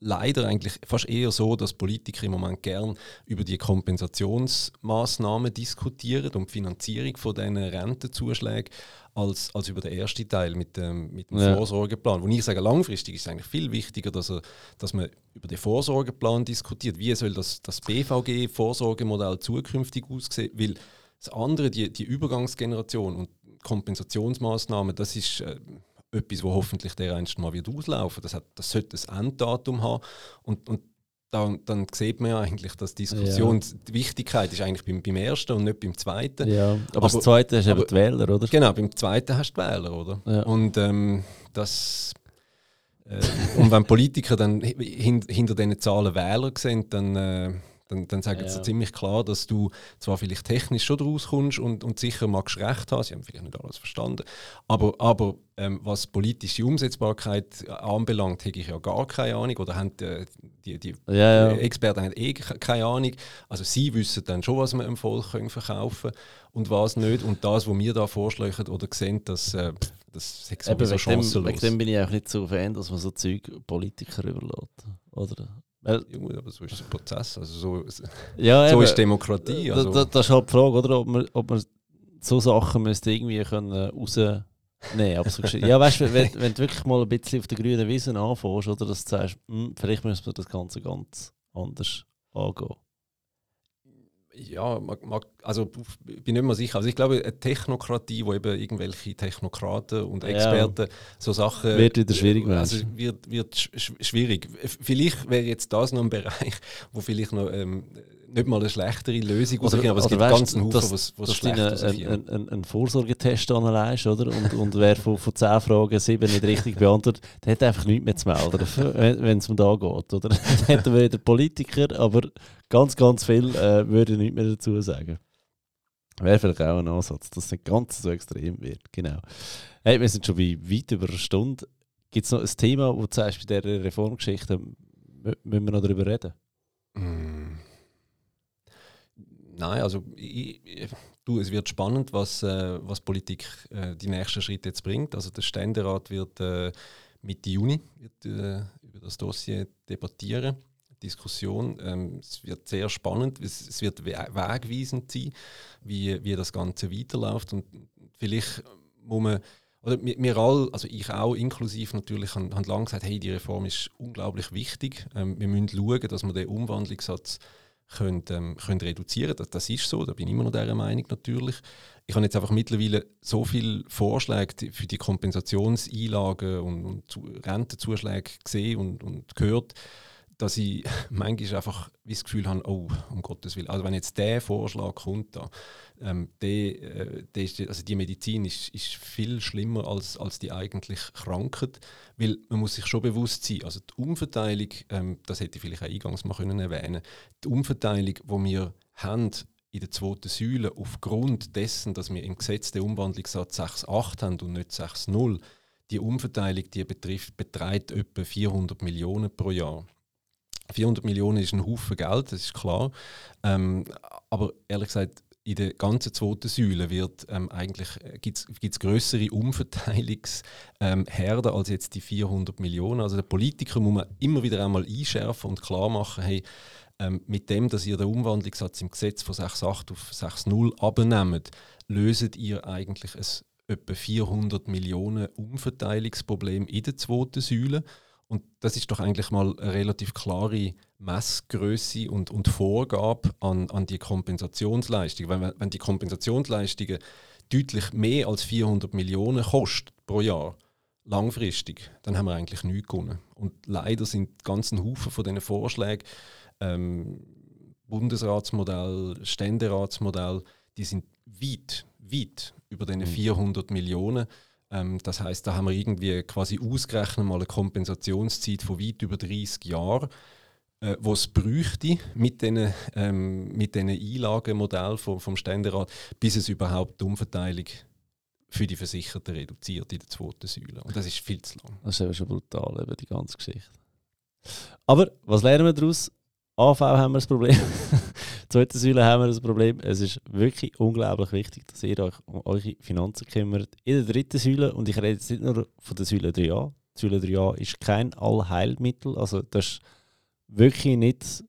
leider eigentlich fast eher so, dass Politiker im Moment gern über die Kompensationsmaßnahmen diskutieren und die Finanzierung von diesen Rentenzuschlägen als, als über den ersten Teil mit dem, mit dem ja. Vorsorgeplan. Wo ich sage, langfristig ist es eigentlich viel wichtiger, dass, er, dass man über den Vorsorgeplan diskutiert. Wie soll das, das BVG-Vorsorgemodell zukünftig aussehen? Weil das andere, die, die Übergangsgeneration und Kompensationsmaßnahmen, das ist... Äh, etwas, wo hoffentlich der einst mal wird auslaufen. Das, hat, das sollte ein Enddatum haben. Und, und dann, dann sieht man ja eigentlich, dass die Diskussion, ja. die Wichtigkeit ist eigentlich beim, beim ersten und nicht beim zweiten. Ja, aber, aber das zweite hast du eben die Wähler, oder? Genau, beim zweiten hast du die Wähler, oder? Ja. Und ähm, das. Äh, und wenn Politiker dann hin, hinter diesen Zahlen Wähler sehen, dann. Äh, dann, dann sagen ja. sie ziemlich klar, dass du zwar vielleicht technisch schon rauskommst und, und sicher magst recht haben, sie haben vielleicht nicht alles verstanden, aber, aber ähm, was politische Umsetzbarkeit anbelangt, habe ich ja gar keine Ahnung oder haben die, die, die ja. Experten haben eh keine Ahnung. Also sie wissen dann schon, was wir im Volk können verkaufen und was nicht. Und das, was wir da vorschlagen oder sehen, das, äh, das ist sowieso chancenlos. Wegen dem bin ich auch nicht so Fan, dass man so Zeug Politiker überlässt. Oder? Gut, aber so ist der Prozess. Also so ja, so ist Demokratie. Also. Da, da, das ist halt die Frage, oder? Ob, man, ob man so Sachen müsste irgendwie können rausnehmen aber so Ja, weißt du, wenn, wenn, du wirklich mal ein bisschen auf der grünen Wiese anfängst, oder dass du sagst, hm, vielleicht müssen wir das Ganze ganz anders angehen. Ja, also ich bin nicht mehr sicher. Also ich glaube, eine Technokratie, wo eben irgendwelche Technokraten und Experten ja, so Sachen... Wird wieder schwierig werden. Also wird, wird schwierig. Vielleicht wäre jetzt das noch ein Bereich, wo vielleicht noch ähm, nicht mal eine schlechtere Lösung oder, aber es gibt weißt, ganz Haufen, was, was dass du einen ein, ein, ein Vorsorgetest anlegst, oder? Und, und wer von, von 10 Fragen sieben nicht richtig beantwortet, der hat einfach nichts mehr zu melden, wenn es um da geht, oder? Dann hätten wir wieder Politiker, aber ganz, ganz viel äh, würde ich nicht mehr dazu sagen. Wäre vielleicht auch ein Ansatz, dass es nicht ganz so extrem wird. Genau. Hey, wir sind schon bei weit über einer Stunde. Gibt es noch ein Thema, wo du sagst, bei dieser Reformgeschichte müssen wir noch darüber reden? Mm. Nein, also ich, du, es wird spannend, was, äh, was Politik äh, die nächsten Schritte jetzt bringt. Also der Ständerat wird äh, Mitte Juni wird, äh, über das Dossier debattieren. Diskussion. Ähm, es wird sehr spannend, es, es wird wegweisend sein, wie, wie das Ganze weiterläuft. Und vielleicht muss man, oder wir, alle, also ich auch inklusiv natürlich, haben, haben lange gesagt, hey, die Reform ist unglaublich wichtig. Ähm, wir müssen schauen, dass wir den Umwandlungssatz können, ähm, können reduzieren das, das ist so, da bin ich immer noch dieser Meinung natürlich. Ich habe jetzt einfach mittlerweile so viele Vorschläge für die Kompensationseinlagen und, und Rentenzuschläge gesehen und, und gehört, dass ich manchmal einfach das Gefühl habe, oh, um Gottes Willen. Also wenn jetzt der Vorschlag kommt, ähm, der, äh, der ist, also die Medizin ist, ist viel schlimmer als, als die eigentlich Krankheit, weil man muss sich schon bewusst sein, also die Umverteilung, ähm, das hätte ich vielleicht auch eingangs mal können erwähnen die Umverteilung, die wir haben in der zweiten Säule, aufgrund dessen, dass wir im Gesetz den Umwandlungssatz 6,8 haben und nicht 6,0, die Umverteilung die betrifft, beträgt etwa 400 Millionen pro Jahr. 400 Millionen ist ein Haufen Geld, das ist klar. Ähm, aber ehrlich gesagt, in der ganzen zweiten Säule wird ähm, eigentlich äh, gibt's, gibt's größere Umverteilungsherde ähm, als jetzt die 400 Millionen. Also der Politiker muss man immer wieder einmal einschärfen und klar machen, hey, ähm, mit dem, dass ihr den Umwandlungssatz im Gesetz von 6,8 auf 6,0 abnehmt, löset ihr eigentlich ein etwa 400 Millionen Umverteilungsproblem in der zweiten Säule. Und das ist doch eigentlich mal eine relativ klare Messgröße und, und Vorgabe an, an die Kompensationsleistung. Wenn, wenn die Kompensationsleistungen deutlich mehr als 400 Millionen kosten pro Jahr, langfristig, dann haben wir eigentlich nichts gewonnen. Und leider sind ganzen Haufen von diesen Vorschlägen, ähm, Bundesratsmodell, Ständeratsmodell, die sind weit, weit über diese 400 Millionen Ähm, das heißt, da haben wir irgendwie quasi ausgerechnet mal eine Kompensationszeit von weit über 30 Jahren, äh, wo es bräuchte mit diesen ähm, mit den vom, vom Ständerat, bis es überhaupt die Umverteilung für die Versicherten reduziert in der zweiten Säule. Und das ist viel zu lang. Das ist eben schon brutal, eben die ganze Geschichte. Aber was lernen wir daraus? AV haben wir das Problem. Zweite Säule haben wir das Problem. Es ist wirklich unglaublich wichtig, dass ihr euch um eure Finanzen kümmert. In der dritten Säule, und ich rede jetzt nicht nur von der Säule 3a. Die Säule 3a ist kein Allheilmittel. Also das ist wirklich nicht das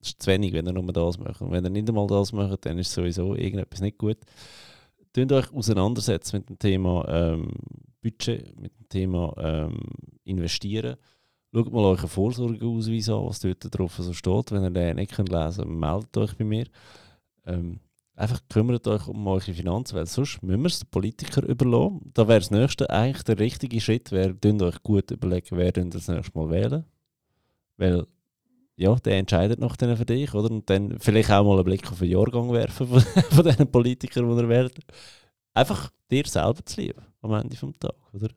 ist zu wenig, wenn ihr nur das macht. Und wenn ihr nicht einmal das macht, dann ist sowieso irgendetwas nicht gut. Tut euch auseinandersetzen mit dem Thema ähm, Budget, mit dem Thema ähm, Investieren Schaut mal euren Vorsorgeausweis an, was dort drauf so steht. Wenn ihr den nicht könnt lesen könnt, meldet euch bei mir. Ähm, einfach kümmert euch um eure Finanzen, weil sonst müssen wir es den Politikern überlassen. Da wäre das nächste eigentlich der richtige Schritt, wäre, euch gut überlegen, wer das nächste Mal wählen. Weil, ja, der entscheidet noch für dich, oder? Und dann vielleicht auch mal einen Blick auf den Jahrgang werfen von, von diesen Politikern, die er wählt. Einfach dir selber zu lieben am Ende des Tages, oder?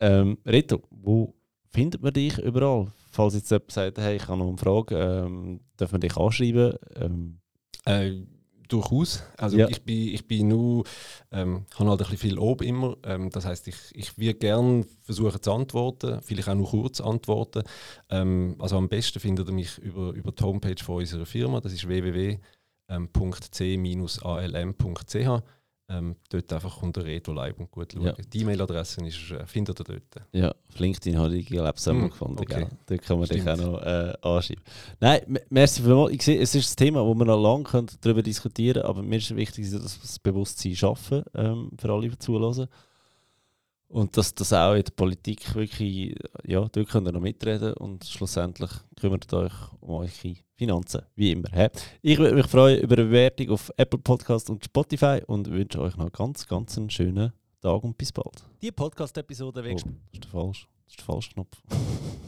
Ähm, Rito, wo findet man dich überall? Falls jetzt jemand sagt, hey, ich habe noch eine Frage, ähm, darf man dich anschreiben? Ähm. Äh, durchaus. Also ja. ich bin, ich bin nur, ähm, habe halt ein bisschen viel Lob immer. Ähm, das heißt, ich, ich würde gerne versuchen zu antworten, vielleicht auch nur kurz antworten. Ähm, also am besten findet ihr mich über, über die Homepage von unserer Firma, das ist www.c-alm.ch. Ähm, dort einfach unter Reto Live und gut schauen. Ja. Die E-Mail-Adresse äh, findet ihr dort. Ja, auf LinkedIn habe ich glaube ich mm, gefunden. Okay. Gell? Dort kann man Stimmt. dich auch noch äh, anschreiben. Nein, merci vielmals. Ich sehe, es ist ein Thema, wo wir noch lange darüber diskutieren können, aber mir ist wichtig, dass wir das Bewusstsein schaffen ähm, für alle, die zuhören. Und dass das auch in der Politik wirklich, ja, dort könnt ihr noch mitreden und schlussendlich kümmert euch um eure Finanzen, wie immer. Ich würde mich freuen über eine Bewertung auf Apple Podcast und Spotify und wünsche euch noch ganz, ganz einen schönen Tag und bis bald. Die Podcast-Episode oh, Das ist der falsche, das ist der falsche Knopf.